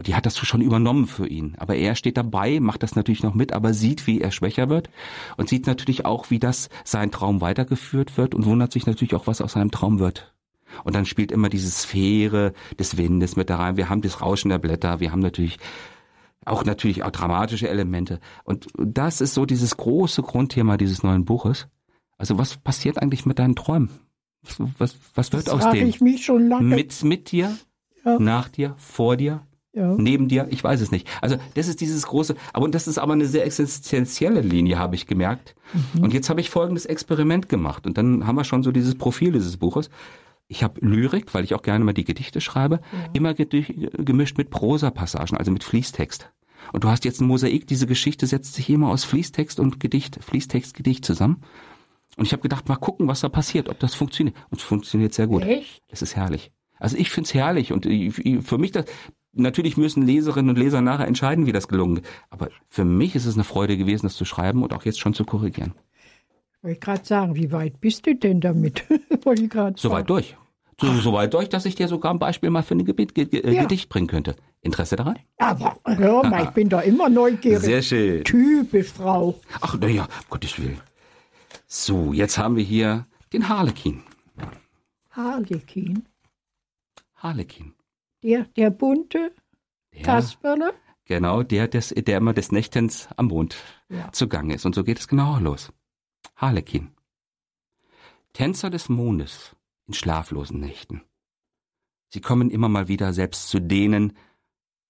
Und die hat das schon übernommen für ihn. Aber er steht dabei, macht das natürlich noch mit, aber sieht, wie er schwächer wird und sieht natürlich auch, wie das sein Traum weitergeführt wird und wundert sich natürlich auch, was aus seinem Traum wird. Und dann spielt immer diese Sphäre des Windes mit da rein. Wir haben das Rauschen der Blätter, wir haben natürlich auch natürlich auch dramatische Elemente. Und das ist so dieses große Grundthema dieses neuen Buches. Also was passiert eigentlich mit deinen Träumen? Was, was, wird Das aus denen? ich mich schon lange. Mit, mit dir? Ja. Nach dir? Vor dir? Ja. neben dir, ich weiß es nicht. Also das ist dieses große, aber und das ist aber eine sehr existenzielle Linie, habe ich gemerkt. Und jetzt habe ich folgendes Experiment gemacht und dann haben wir schon so dieses Profil dieses Buches. Ich habe Lyrik, weil ich auch gerne mal die Gedichte schreibe, immer gedi- gemischt mit Prosapassagen, also mit Fließtext. Und du hast jetzt ein Mosaik, diese Geschichte setzt sich immer aus Fließtext und Gedicht, Fließtext, Gedicht zusammen. Und ich habe gedacht, mal gucken, was da passiert, ob das funktioniert. Und es funktioniert sehr gut. Echt? Es ist herrlich. Also ich find's herrlich und für mich das, natürlich müssen Leserinnen und Leser nachher entscheiden, wie das gelungen ist. Aber für mich ist es eine Freude gewesen, das zu schreiben und auch jetzt schon zu korrigieren. Wollte ich gerade sagen, wie weit bist du denn damit? Wollte ich gerade Soweit durch. So, so weit durch, dass ich dir sogar ein Beispiel mal für ein Gebet, ge, ge, Ja. Gedicht bringen könnte. Interesse daran? Aber hör mal, ich bin da immer neugierig. Sehr schön. Typisch Frau. Ach, naja, um Gottes Willen. So, jetzt haben wir hier den Harlekin. Harlekin. Harlekin. Der, der bunte Der, Kasperle. genau, der, des, der immer des Nächtens am Mond Ja. zugange ist. Und so geht es genau los. Harlekin. Tänzer des Mondes in schlaflosen Nächten. Sie kommen immer mal wieder selbst zu denen,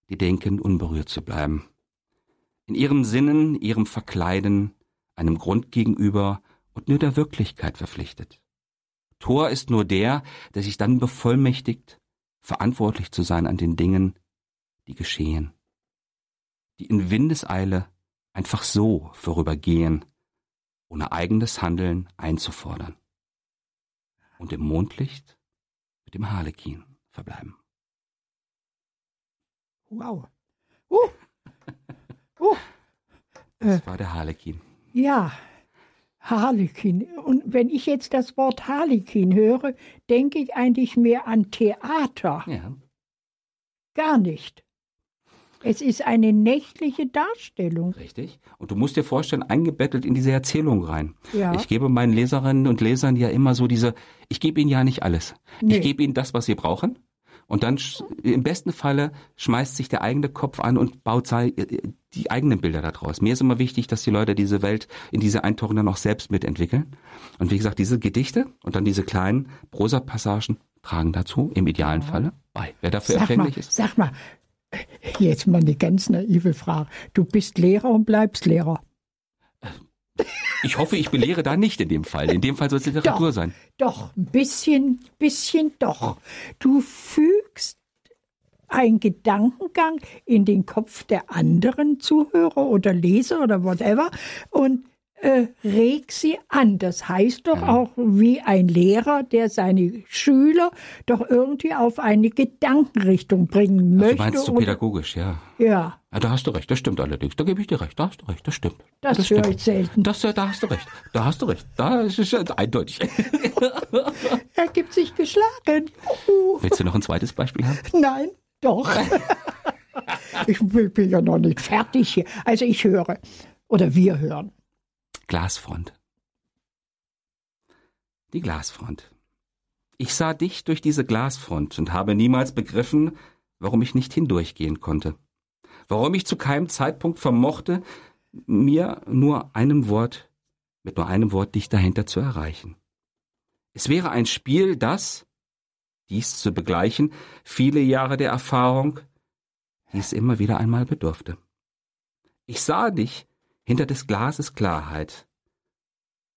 die denken, unberührt zu bleiben. In ihrem Sinnen, ihrem Verkleiden, einem Grund gegenüber und nur der Wirklichkeit verpflichtet. Tor ist nur der, der sich dann bevollmächtigt, verantwortlich zu sein an den Dingen, die geschehen, die in Windeseile einfach so vorübergehen, ohne eigenes Handeln einzufordern. Und im Mondlicht mit dem Harlekin verbleiben. Wow. Uh. Uh. Das war der Harlekin. Ja, Harlekin. Und wenn ich jetzt das Wort Harlekin höre, denke ich eigentlich mehr an Theater. Ja. Gar nicht. Es ist eine nächtliche Darstellung. Richtig. Und du musst dir vorstellen, eingebettet in diese Erzählung rein. Ja. Ich gebe meinen Leserinnen und Lesern ja immer so diese, ich gebe ihnen ja nicht alles. Nee. Ich gebe ihnen das, was sie brauchen. Und dann im besten Falle schmeißt sich der eigene Kopf an und baut sei, die eigenen Bilder daraus. Mir ist immer wichtig, dass die Leute diese Welt in diese Eintauchen dann auch selbst mitentwickeln. Und wie gesagt, diese Gedichte und dann diese kleinen Prosapassagen tragen dazu, im idealen Falle, bei. Wer dafür Sag mal, ist. sag mal, jetzt mal eine ganz naive Frage. Du bist Lehrer und bleibst Lehrer. Ich hoffe, ich belehre da nicht in dem Fall. In dem Fall soll es Literatur Doch. sein. Doch, ein bisschen, bisschen doch. Du fügst einen Gedankengang in den Kopf der anderen Zuhörer oder Leser oder whatever und äh, reg sie an. Das heißt doch auch wie ein Lehrer, der seine Schüler doch irgendwie auf eine Gedankenrichtung bringen Du möchte. meinst so pädagogisch, ja. ja, Ja, da hast du recht, das stimmt allerdings. Da gebe ich dir recht, da hast du recht, das stimmt. das, stimmt. höre ich selten. Das, äh, da hast du recht, da hast du recht. Da ist es ja eindeutig. Er gibt sich geschlagen. Juhu. Willst du noch ein zweites Beispiel haben? Nein, doch. ich bin bin ja noch nicht fertig hier. Also ich höre oder wir hören. Glasfront. Die Glasfront. Ich sah dich durch diese Glasfront und habe niemals begriffen, warum ich nicht hindurchgehen konnte. Warum ich zu keinem Zeitpunkt vermochte, mir nur einem Wort, mit nur einem Wort dich dahinter zu erreichen. Es wäre ein Spiel, das, dies zu begleichen, viele Jahre der Erfahrung, dies immer wieder einmal bedurfte. Ich sah dich hinter des Glases Klarheit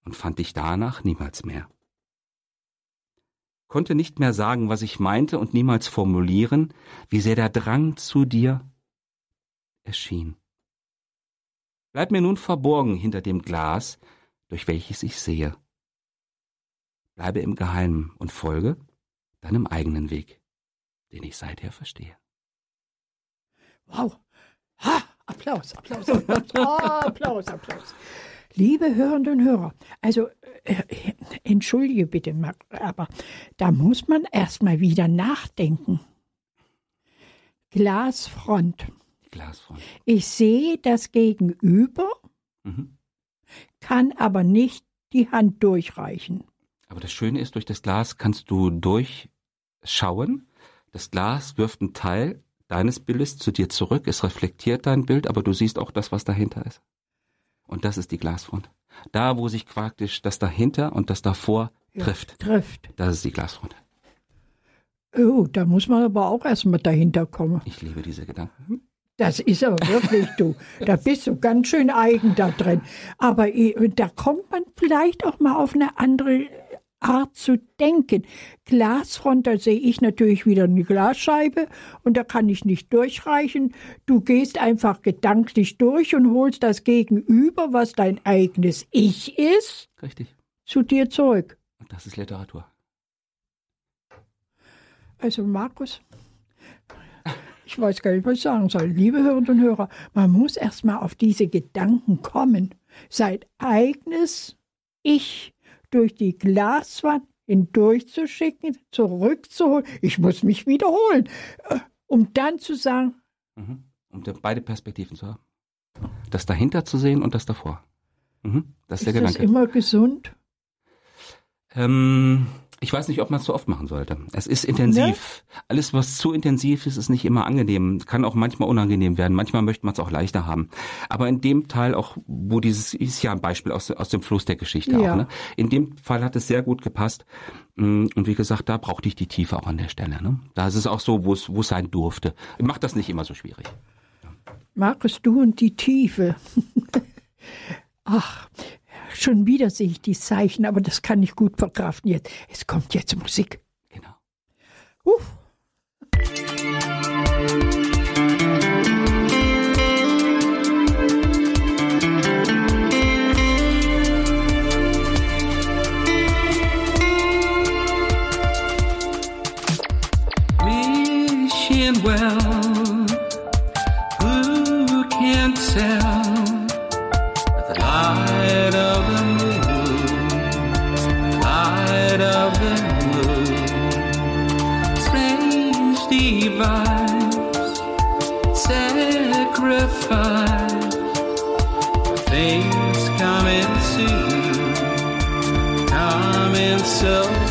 und fand dich danach niemals mehr. Konnte nicht mehr sagen, was ich meinte und niemals formulieren, wie sehr der Drang zu dir erschien. Bleib mir nun verborgen hinter dem Glas, durch welches ich sehe. Bleibe im Geheimen und folge deinem eigenen Weg, den ich seither verstehe. Wow. Ha, Applaus, Applaus, Applaus, oh, Applaus, Applaus. Liebe Hörerinnen und Hörer, also äh, entschuldige bitte, aber da muss man erstmal wieder nachdenken. Glasfront. Glasfront. Ich sehe das Gegenüber, Mhm. kann aber nicht die Hand durchreichen. Aber das Schöne ist, durch das Glas kannst du durchschauen. Das Glas wirft einen Teil deines Bildes zu dir zurück. Es reflektiert dein Bild, aber du siehst auch das, was dahinter ist. Und das ist die Glasfront. Da, wo sich praktisch das dahinter und das davor trifft, Trifft. das ist die Glasfront. Oh, da muss man aber auch erstmal dahinter kommen. Ich liebe diese Gedanken. Das ist aber wirklich du. Da bist du ganz schön eigen da drin. Aber eh, da kommt man vielleicht auch mal auf eine andere Art zu denken. Glasfront, da sehe ich natürlich wieder eine Glasscheibe und da kann ich nicht durchreichen. Du gehst einfach gedanklich durch und holst das Gegenüber, was dein eigenes Ich ist, Richtig. zu dir zurück. Und das ist Literatur. Also Markus, ich weiß gar nicht, was ich sagen soll. Liebe Hörerinnen und Hörer, man muss erst mal auf diese Gedanken kommen. Sein eigenes Ich durch die Glaswand hindurchzuschicken, zurückzuholen. Ich muss mich wiederholen, äh, um dann zu sagen, Mhm. Um beide Perspektiven zu haben. Das dahinter zu sehen und das davor. Mhm. Das ist, ist der das Gedanke. immer gesund? Ähm, ich weiß nicht, ob man es so oft machen sollte. Es ist intensiv. Alles, was zu intensiv ist, ist nicht immer angenehm. Kann auch manchmal unangenehm werden. Manchmal möchte man es auch leichter haben. Aber in dem Teil auch, wo dieses ist ja ein Beispiel aus, aus dem Fluss der Geschichte Ja. auch. Ne? In dem Fall hat es sehr gut gepasst. Mm, Und wie gesagt, da brauchte ich die Tiefe auch an der Stelle. Ne? Da ist es auch so, wo es wo es sein durfte. Macht das nicht immer so schwierig. Markus, du und die Tiefe. Ach, schon wieder sehe ich die Zeichen, aber das kann ich gut verkraften jetzt. Es kommt jetzt Musik. Genau. Uff. well. yourself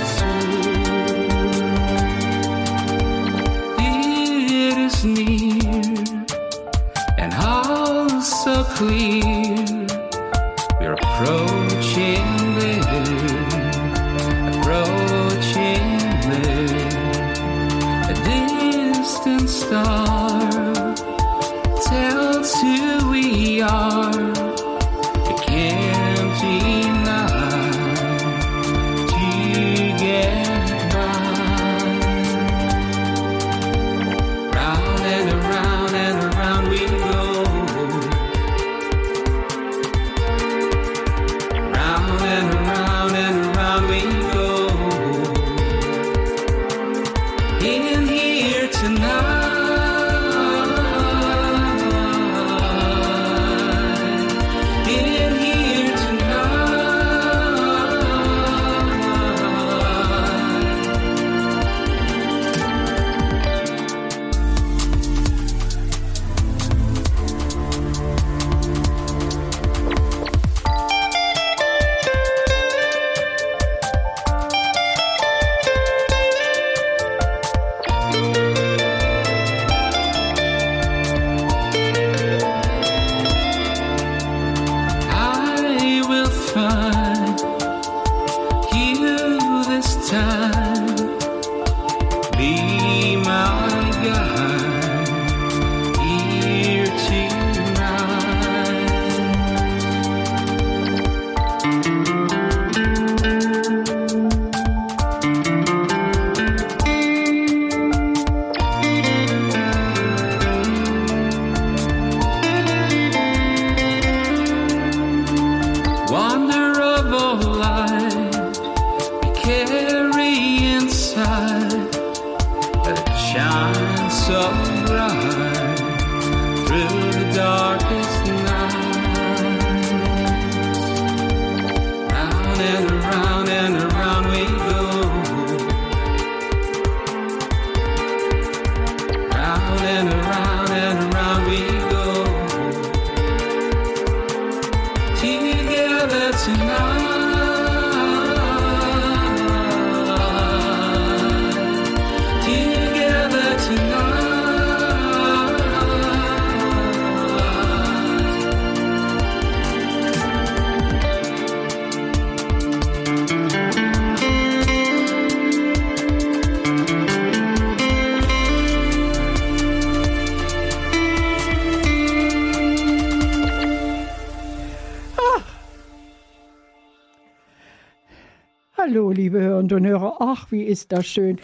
Ach, wie ist das schön.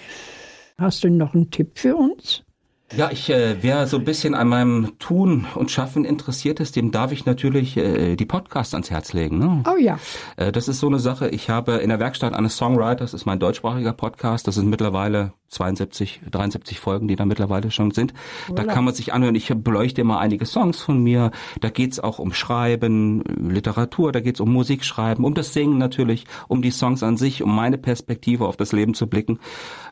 Hast du noch einen Tipp für uns? Ja, ich, äh, wer so ein bisschen an meinem Tun und Schaffen interessiert ist, dem darf ich natürlich äh, die Podcasts ans Herz legen. Ne? Oh ja. Äh, das ist so eine Sache. Ich habe in der Werkstatt eines Songwriters, das ist mein deutschsprachiger Podcast, das sind mittlerweile 72, 73 Folgen, die da mittlerweile schon sind. Da kann man sich anhören. Ich beleuchte immer einige Songs von mir. Da geht's auch um Schreiben, Literatur, da geht's um Musikschreiben, um das Singen natürlich, um die Songs an sich, um meine Perspektive auf das Leben zu blicken.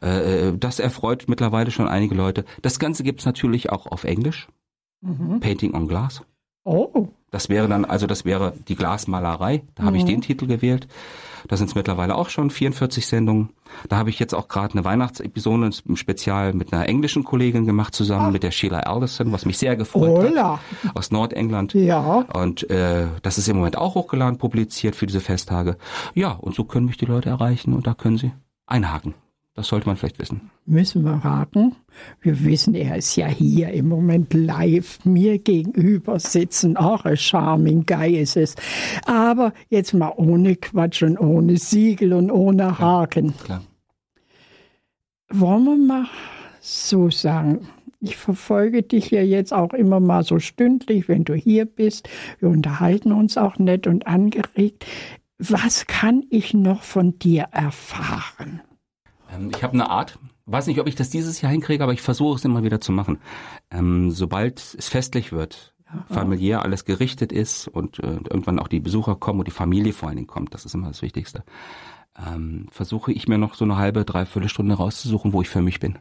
Äh, das erfreut mittlerweile schon einige Leute. Das Ganze gibt's natürlich auch auf Englisch. Painting on Glass. Oh, Das wäre dann, also das wäre die Glasmalerei. Da habe ich den Titel gewählt. Da sind es mittlerweile auch schon 44 Sendungen. Da habe ich jetzt auch gerade eine Weihnachtsepisode im Spezial mit einer englischen Kollegin gemacht, zusammen mit der Sheila Alderson, was mich sehr gefreut Holla. hat. Aus Nordengland. Ja. Und äh, das ist im Moment auch hochgeladen, publiziert für diese Festtage. Ja, und so können mich die Leute erreichen und da können sie einhaken. Das sollte man vielleicht wissen. müssen wir raten. Wir wissen, er ist ja hier im Moment live mir gegenüber sitzen. Auch ein charming Guy ist es. Aber jetzt mal ohne Quatsch und ohne Siegel und ohne Haken. Klar. Wollen wir mal so sagen? Ich verfolge dich ja jetzt auch immer mal so stündlich, wenn du hier bist. Wir unterhalten uns auch nett und angeregt. Was kann ich noch von dir erfahren? Ähm, ich habe eine Art, weiß nicht, ob ich das dieses Jahr hinkriege, aber ich versuche es immer wieder zu machen. Ähm, sobald es festlich wird, familiär alles gerichtet ist und äh, irgendwann auch die Besucher kommen und die Familie vor allen Dingen kommt, das ist immer das Wichtigste, ähm, versuche ich mir noch so eine halbe, dreiviertel Stunde rauszusuchen, wo ich für mich bin.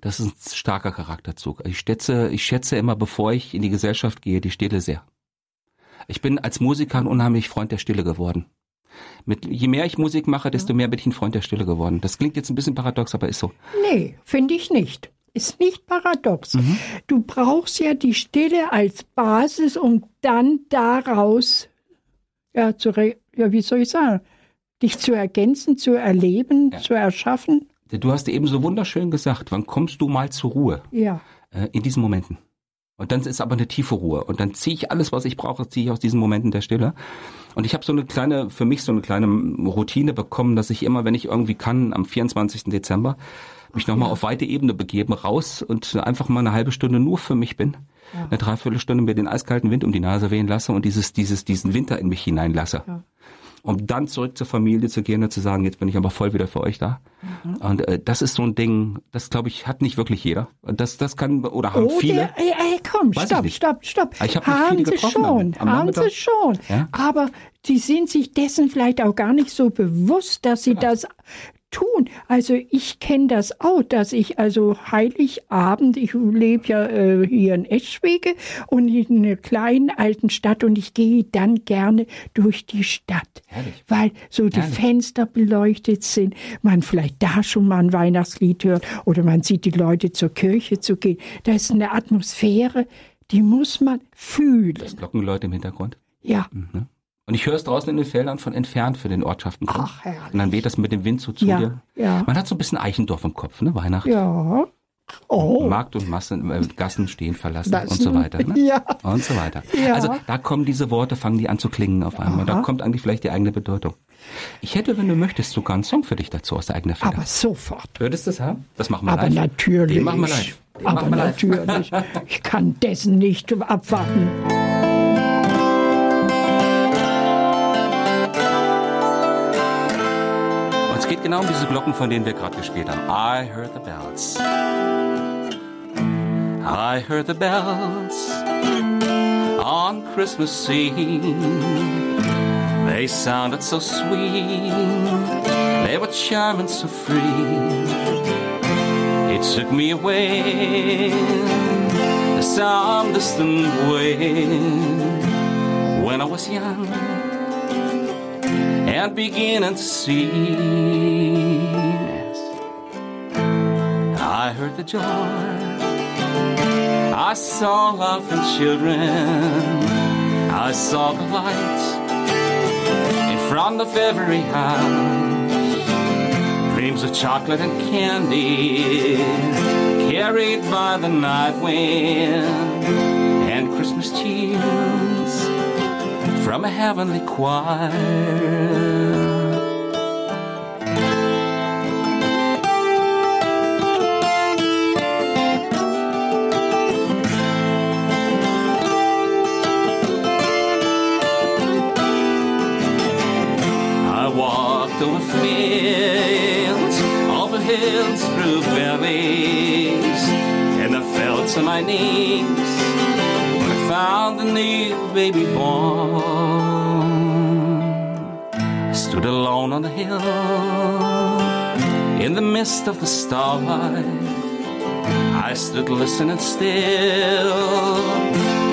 Das ist ein starker Charakterzug. Ich schätze, ich schätze immer, bevor ich in die Gesellschaft gehe, die Stille sehr. Ich bin als Musiker ein unheimlich Freund der Stille geworden. Mit, je mehr ich Musik mache, desto mehr bin ich ein Freund der Stille geworden. Das klingt jetzt ein bisschen paradox, aber ist so. Nee, finde ich nicht. Ist nicht paradox. Du brauchst ja die Stille als Basis, um dann daraus, ja, zu, ja, wie soll ich sagen, dich zu ergänzen, zu erleben, zu erschaffen. Du hast eben so wunderschön gesagt, wann kommst du mal zur Ruhe? Ja. Äh, in diesen Momenten. Und dann ist aber eine tiefe Ruhe. Und dann ziehe ich alles, was ich brauche, ziehe ich aus diesen Momenten der Stille. Und ich habe so eine kleine, für mich so eine kleine Routine bekommen, dass ich immer, wenn ich irgendwie kann, am 24. Dezember mich nochmal auf weite Ebene begeben, raus und einfach mal eine halbe Stunde nur für mich bin. Eine Dreiviertelstunde mir den eiskalten Wind um die Nase wehen lasse und dieses, dieses, diesen Winter in mich hineinlasse. Um dann zurück zur Familie zu gehen und zu sagen, jetzt bin ich aber voll wieder für euch da. Und äh, das ist so ein Ding, das glaube ich, hat nicht wirklich jeder. Das, das kann, oder haben Oh, viele. der, ey, ey, komm, Weiß stopp, stopp, stopp. Ich hab haben sie schon, am- am haben sie schon. Ja. Aber die sind sich dessen vielleicht auch gar nicht so bewusst, dass sie Genau. das tun. Also ich kenne das auch, dass ich also Heiligabend, ich lebe ja äh, hier in Eschwege und in einer kleinen alten Stadt und ich gehe dann gerne durch die Stadt, Herrlich. weil so die Herrlich. Fenster beleuchtet sind, man vielleicht da schon mal ein Weihnachtslied hört oder man sieht die Leute zur Kirche zu gehen. Da ist eine Atmosphäre, die muss man fühlen. Glockenleute im Hintergrund. Ja, Ne? Und ich höre es draußen in den Feldern von entfernt für den Ortschaften. Ach, herrlich. Und dann weht das mit dem Wind so zu Ja, dir. ja. Man hat so ein bisschen Eichendorf im Kopf, ne? Weihnachten. ja. Oh, Markt und Massen, äh, Gassen stehen verlassen Das- und so weiter. Ne? ja. Und so weiter. Ja. Also da kommen diese Worte, fangen die an zu klingen auf einmal. Da kommt eigentlich vielleicht die eigene Bedeutung. Ich hätte, wenn du möchtest, sogar einen Song für dich dazu aus der eigenen Feder. aber sofort. Würdest du das haben? Das machen wir Aber live. natürlich. Den machen wir live. Den aber machen wir live. natürlich. Ich kann dessen nicht abwarten. Genau um diese Glocken, von denen wir gerade gespielt haben. I heard the bells. I heard the bells on Christmas Eve. They sounded so sweet. They were charming so free. It took me away to some distant way when I was young and beginning to see. Yes. I heard the joy. I saw love laughing children. I saw the light in front of every house. Dreams of chocolate and candy carried by the night wind and Christmas tunes from a heavenly choir. I walked over fields, over hills, through valleys, and I fell to my knees found the new baby born. Stood alone on the hill in the midst of the starlight. I stood listening still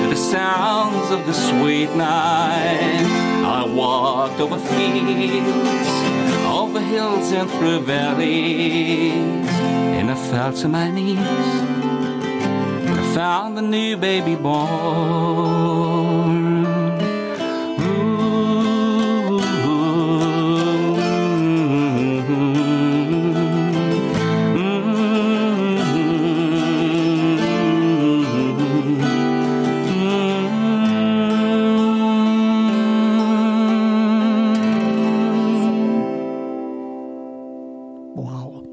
to the sounds of the sweet night. I walked over fields, over hills and through valleys, and I fell to my knees. Found the new baby born. Wow.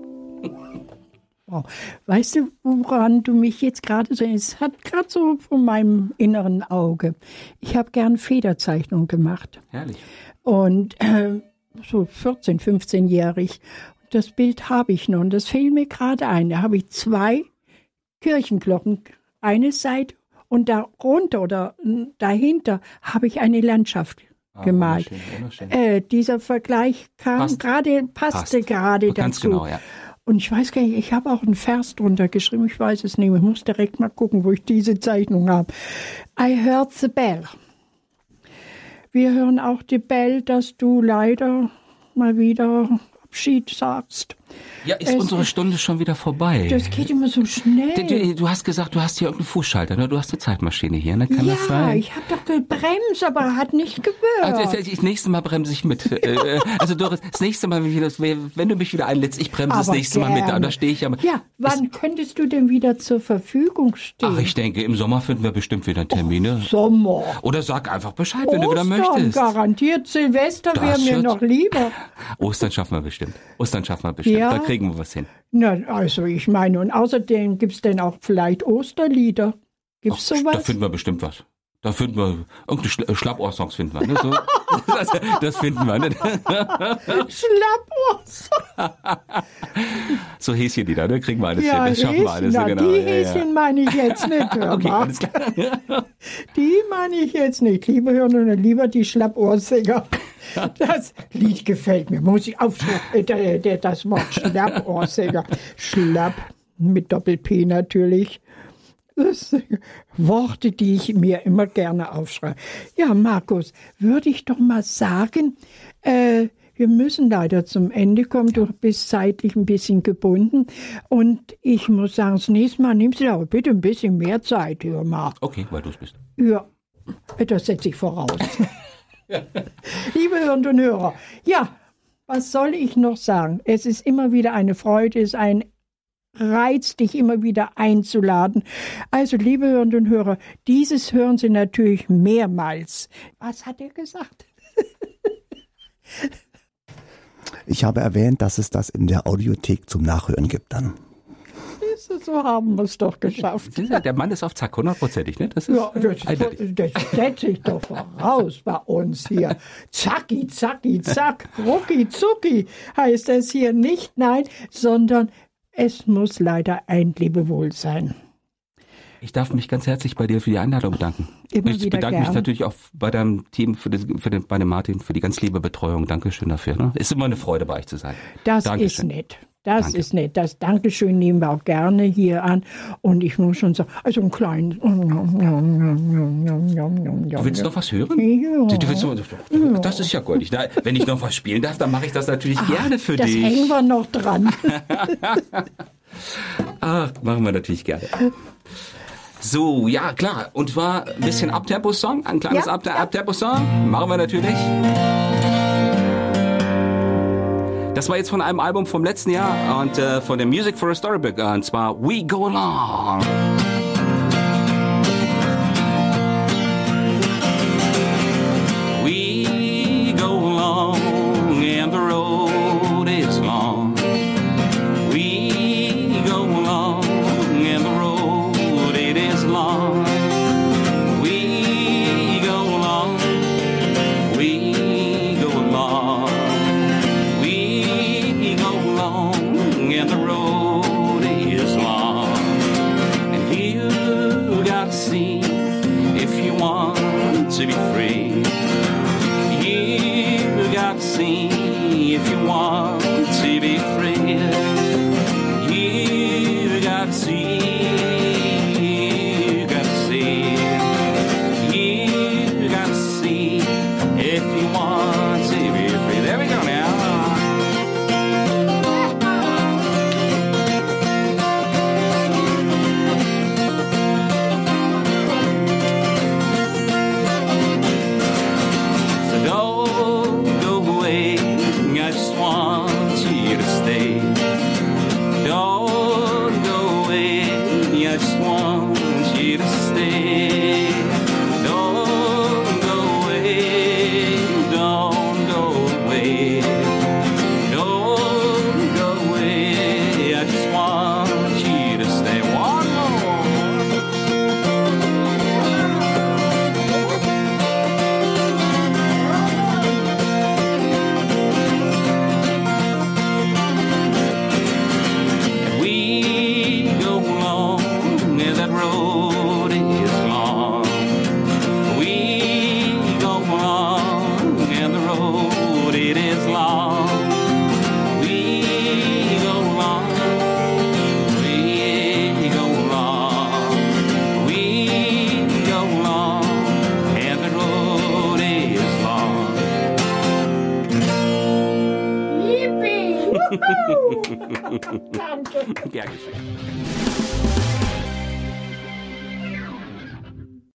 wow. Weißt du, woran du mich jetzt gerade so, es hat gerade so von meinem inneren Auge. Ich habe gern Federzeichnung gemacht. Herrlich. Und äh, so 14, 15-jährig. Das Bild habe ich noch und das fällt mir gerade ein. Da habe ich zwei Kirchenglocken, eine Seite und darunter oder äh, dahinter habe ich eine Landschaft gemalt. wunderschön, wunderschön. Äh, dieser Vergleich kam Passt. gerade, passte Passt. gerade dazu. genau, ja. Und ich weiß gar nicht, ich habe auch einen Vers drunter geschrieben, ich weiß es nicht, ich muss direkt mal gucken, wo ich diese Zeichnung habe. I heard the bell. Wir hören auch die Bell, dass du leider mal wieder Abschied sagst. Ja, ist Es- unsere Stunde schon wieder vorbei? Das geht immer so schnell. Du, du, hast gesagt, du hast hier irgendeinen Fußschalter, ne? Du hast eine Zeitmaschine hier, ne? Kann ja, das sein? ich habe doch gebremst, aber hat nicht gewirkt. Also, das, das nächste Mal bremse ich mit. Äh, äh, also Doris, das nächste Mal, wenn, du mich wieder einlädst, ich bremse das Aber nächste Mal mit. Da stehe ich ja. ja, wann könntest du denn wieder zur Verfügung stehen? Ach, ich denke, im Sommer finden wir bestimmt wieder Termine. Sommer. Oder sag einfach Bescheid, wenn du wieder Ostern, möchtest. garantiert. Silvester Das wäre mir noch lieber. Ostern schaffen wir bestimmt. Ostern schaffen wir bestimmt. Ja. Da kriegen wir was hin. Na, also ich meine, und außerdem gibt's denn auch vielleicht Osterlieder. Gibt's Da sowas? finden wir bestimmt was. Da finden wir irgendeine äh, Schlappohr-Songs finden wir. Ne? So. das, das finden wir. Ne? So Häschenlieder, ne? Kriegen wir alles Ja, hin. Das schaffen wir alles. Häschen, ne? na, genau. die ja, ja. Häschen meine ich jetzt nicht. hör Okay, mal. alles klar. Die meine ich jetzt nicht. Liebe Hörer, lieber die Schlappohrsänger. Das Lied gefällt mir. Muss ich aufschreiben. Äh, das Wort Schlappohrsänger. Schlapp mit Doppel-P natürlich. Das sind Worte, die ich mir immer gerne aufschreibe. Ja, Markus, würde ich doch mal sagen, äh, wir müssen leider zum Ende kommen. Du bist zeitlich ein bisschen gebunden. Und ich muss sagen, das nächste Mal nimmst du dir aber bitte ein bisschen mehr Zeit, hör mal. Okay, weil du es bist. Ja, das setze ich voraus. Liebe Hörerinnen und Hörer, ja, was soll ich noch sagen? Es ist immer wieder eine Freude, es ist ein Reiz, dich immer wieder einzuladen. Also, liebe Hörerinnen und Hörer, dieses hören Sie natürlich mehrmals. Was hat er gesagt? Ich habe erwähnt, dass es das in der Audiothek zum Nachhören gibt dann. So haben wir es doch geschafft. Der Mann ist auf Zack, hundertprozentig, ne? Das ist Ja, das, eindeutig. das setze ich doch voraus bei uns hier. Zacki, zacki, zack, rucki, zucki heißt es hier nicht, nein, sondern es muss leider ein Lebewohl sein. Ich darf mich ganz herzlich bei dir für die Einladung bedanken. Immer ich bedanke mich gern. natürlich auch bei deinem Team, für, das, für den, bei dem Martin, für die ganz liebe Betreuung. Dankeschön dafür. Ne? Ist immer eine Freude, bei euch zu sein. Das Dankeschön. ist nett. Das Danke. ist nett. Das Dankeschön nehmen wir auch gerne hier an. Und ich muss schon sagen, also ein kleines. Du willst noch was hören? Ja. Du, willst noch, Das ist ja goldig. Na, wenn ich noch was spielen darf, dann mache ich das natürlich gerne für das dich. hängen wir noch dran. Ach, machen wir natürlich gerne. So, ja, klar. Und zwar ein bisschen Abtempo-Song, ein kleines ja. Abtempo-Song. Machen wir natürlich. Das war jetzt von einem Album vom letzten Jahr und äh, von der Music for a Storybook. Und zwar We Go Along. not see if you want to be free.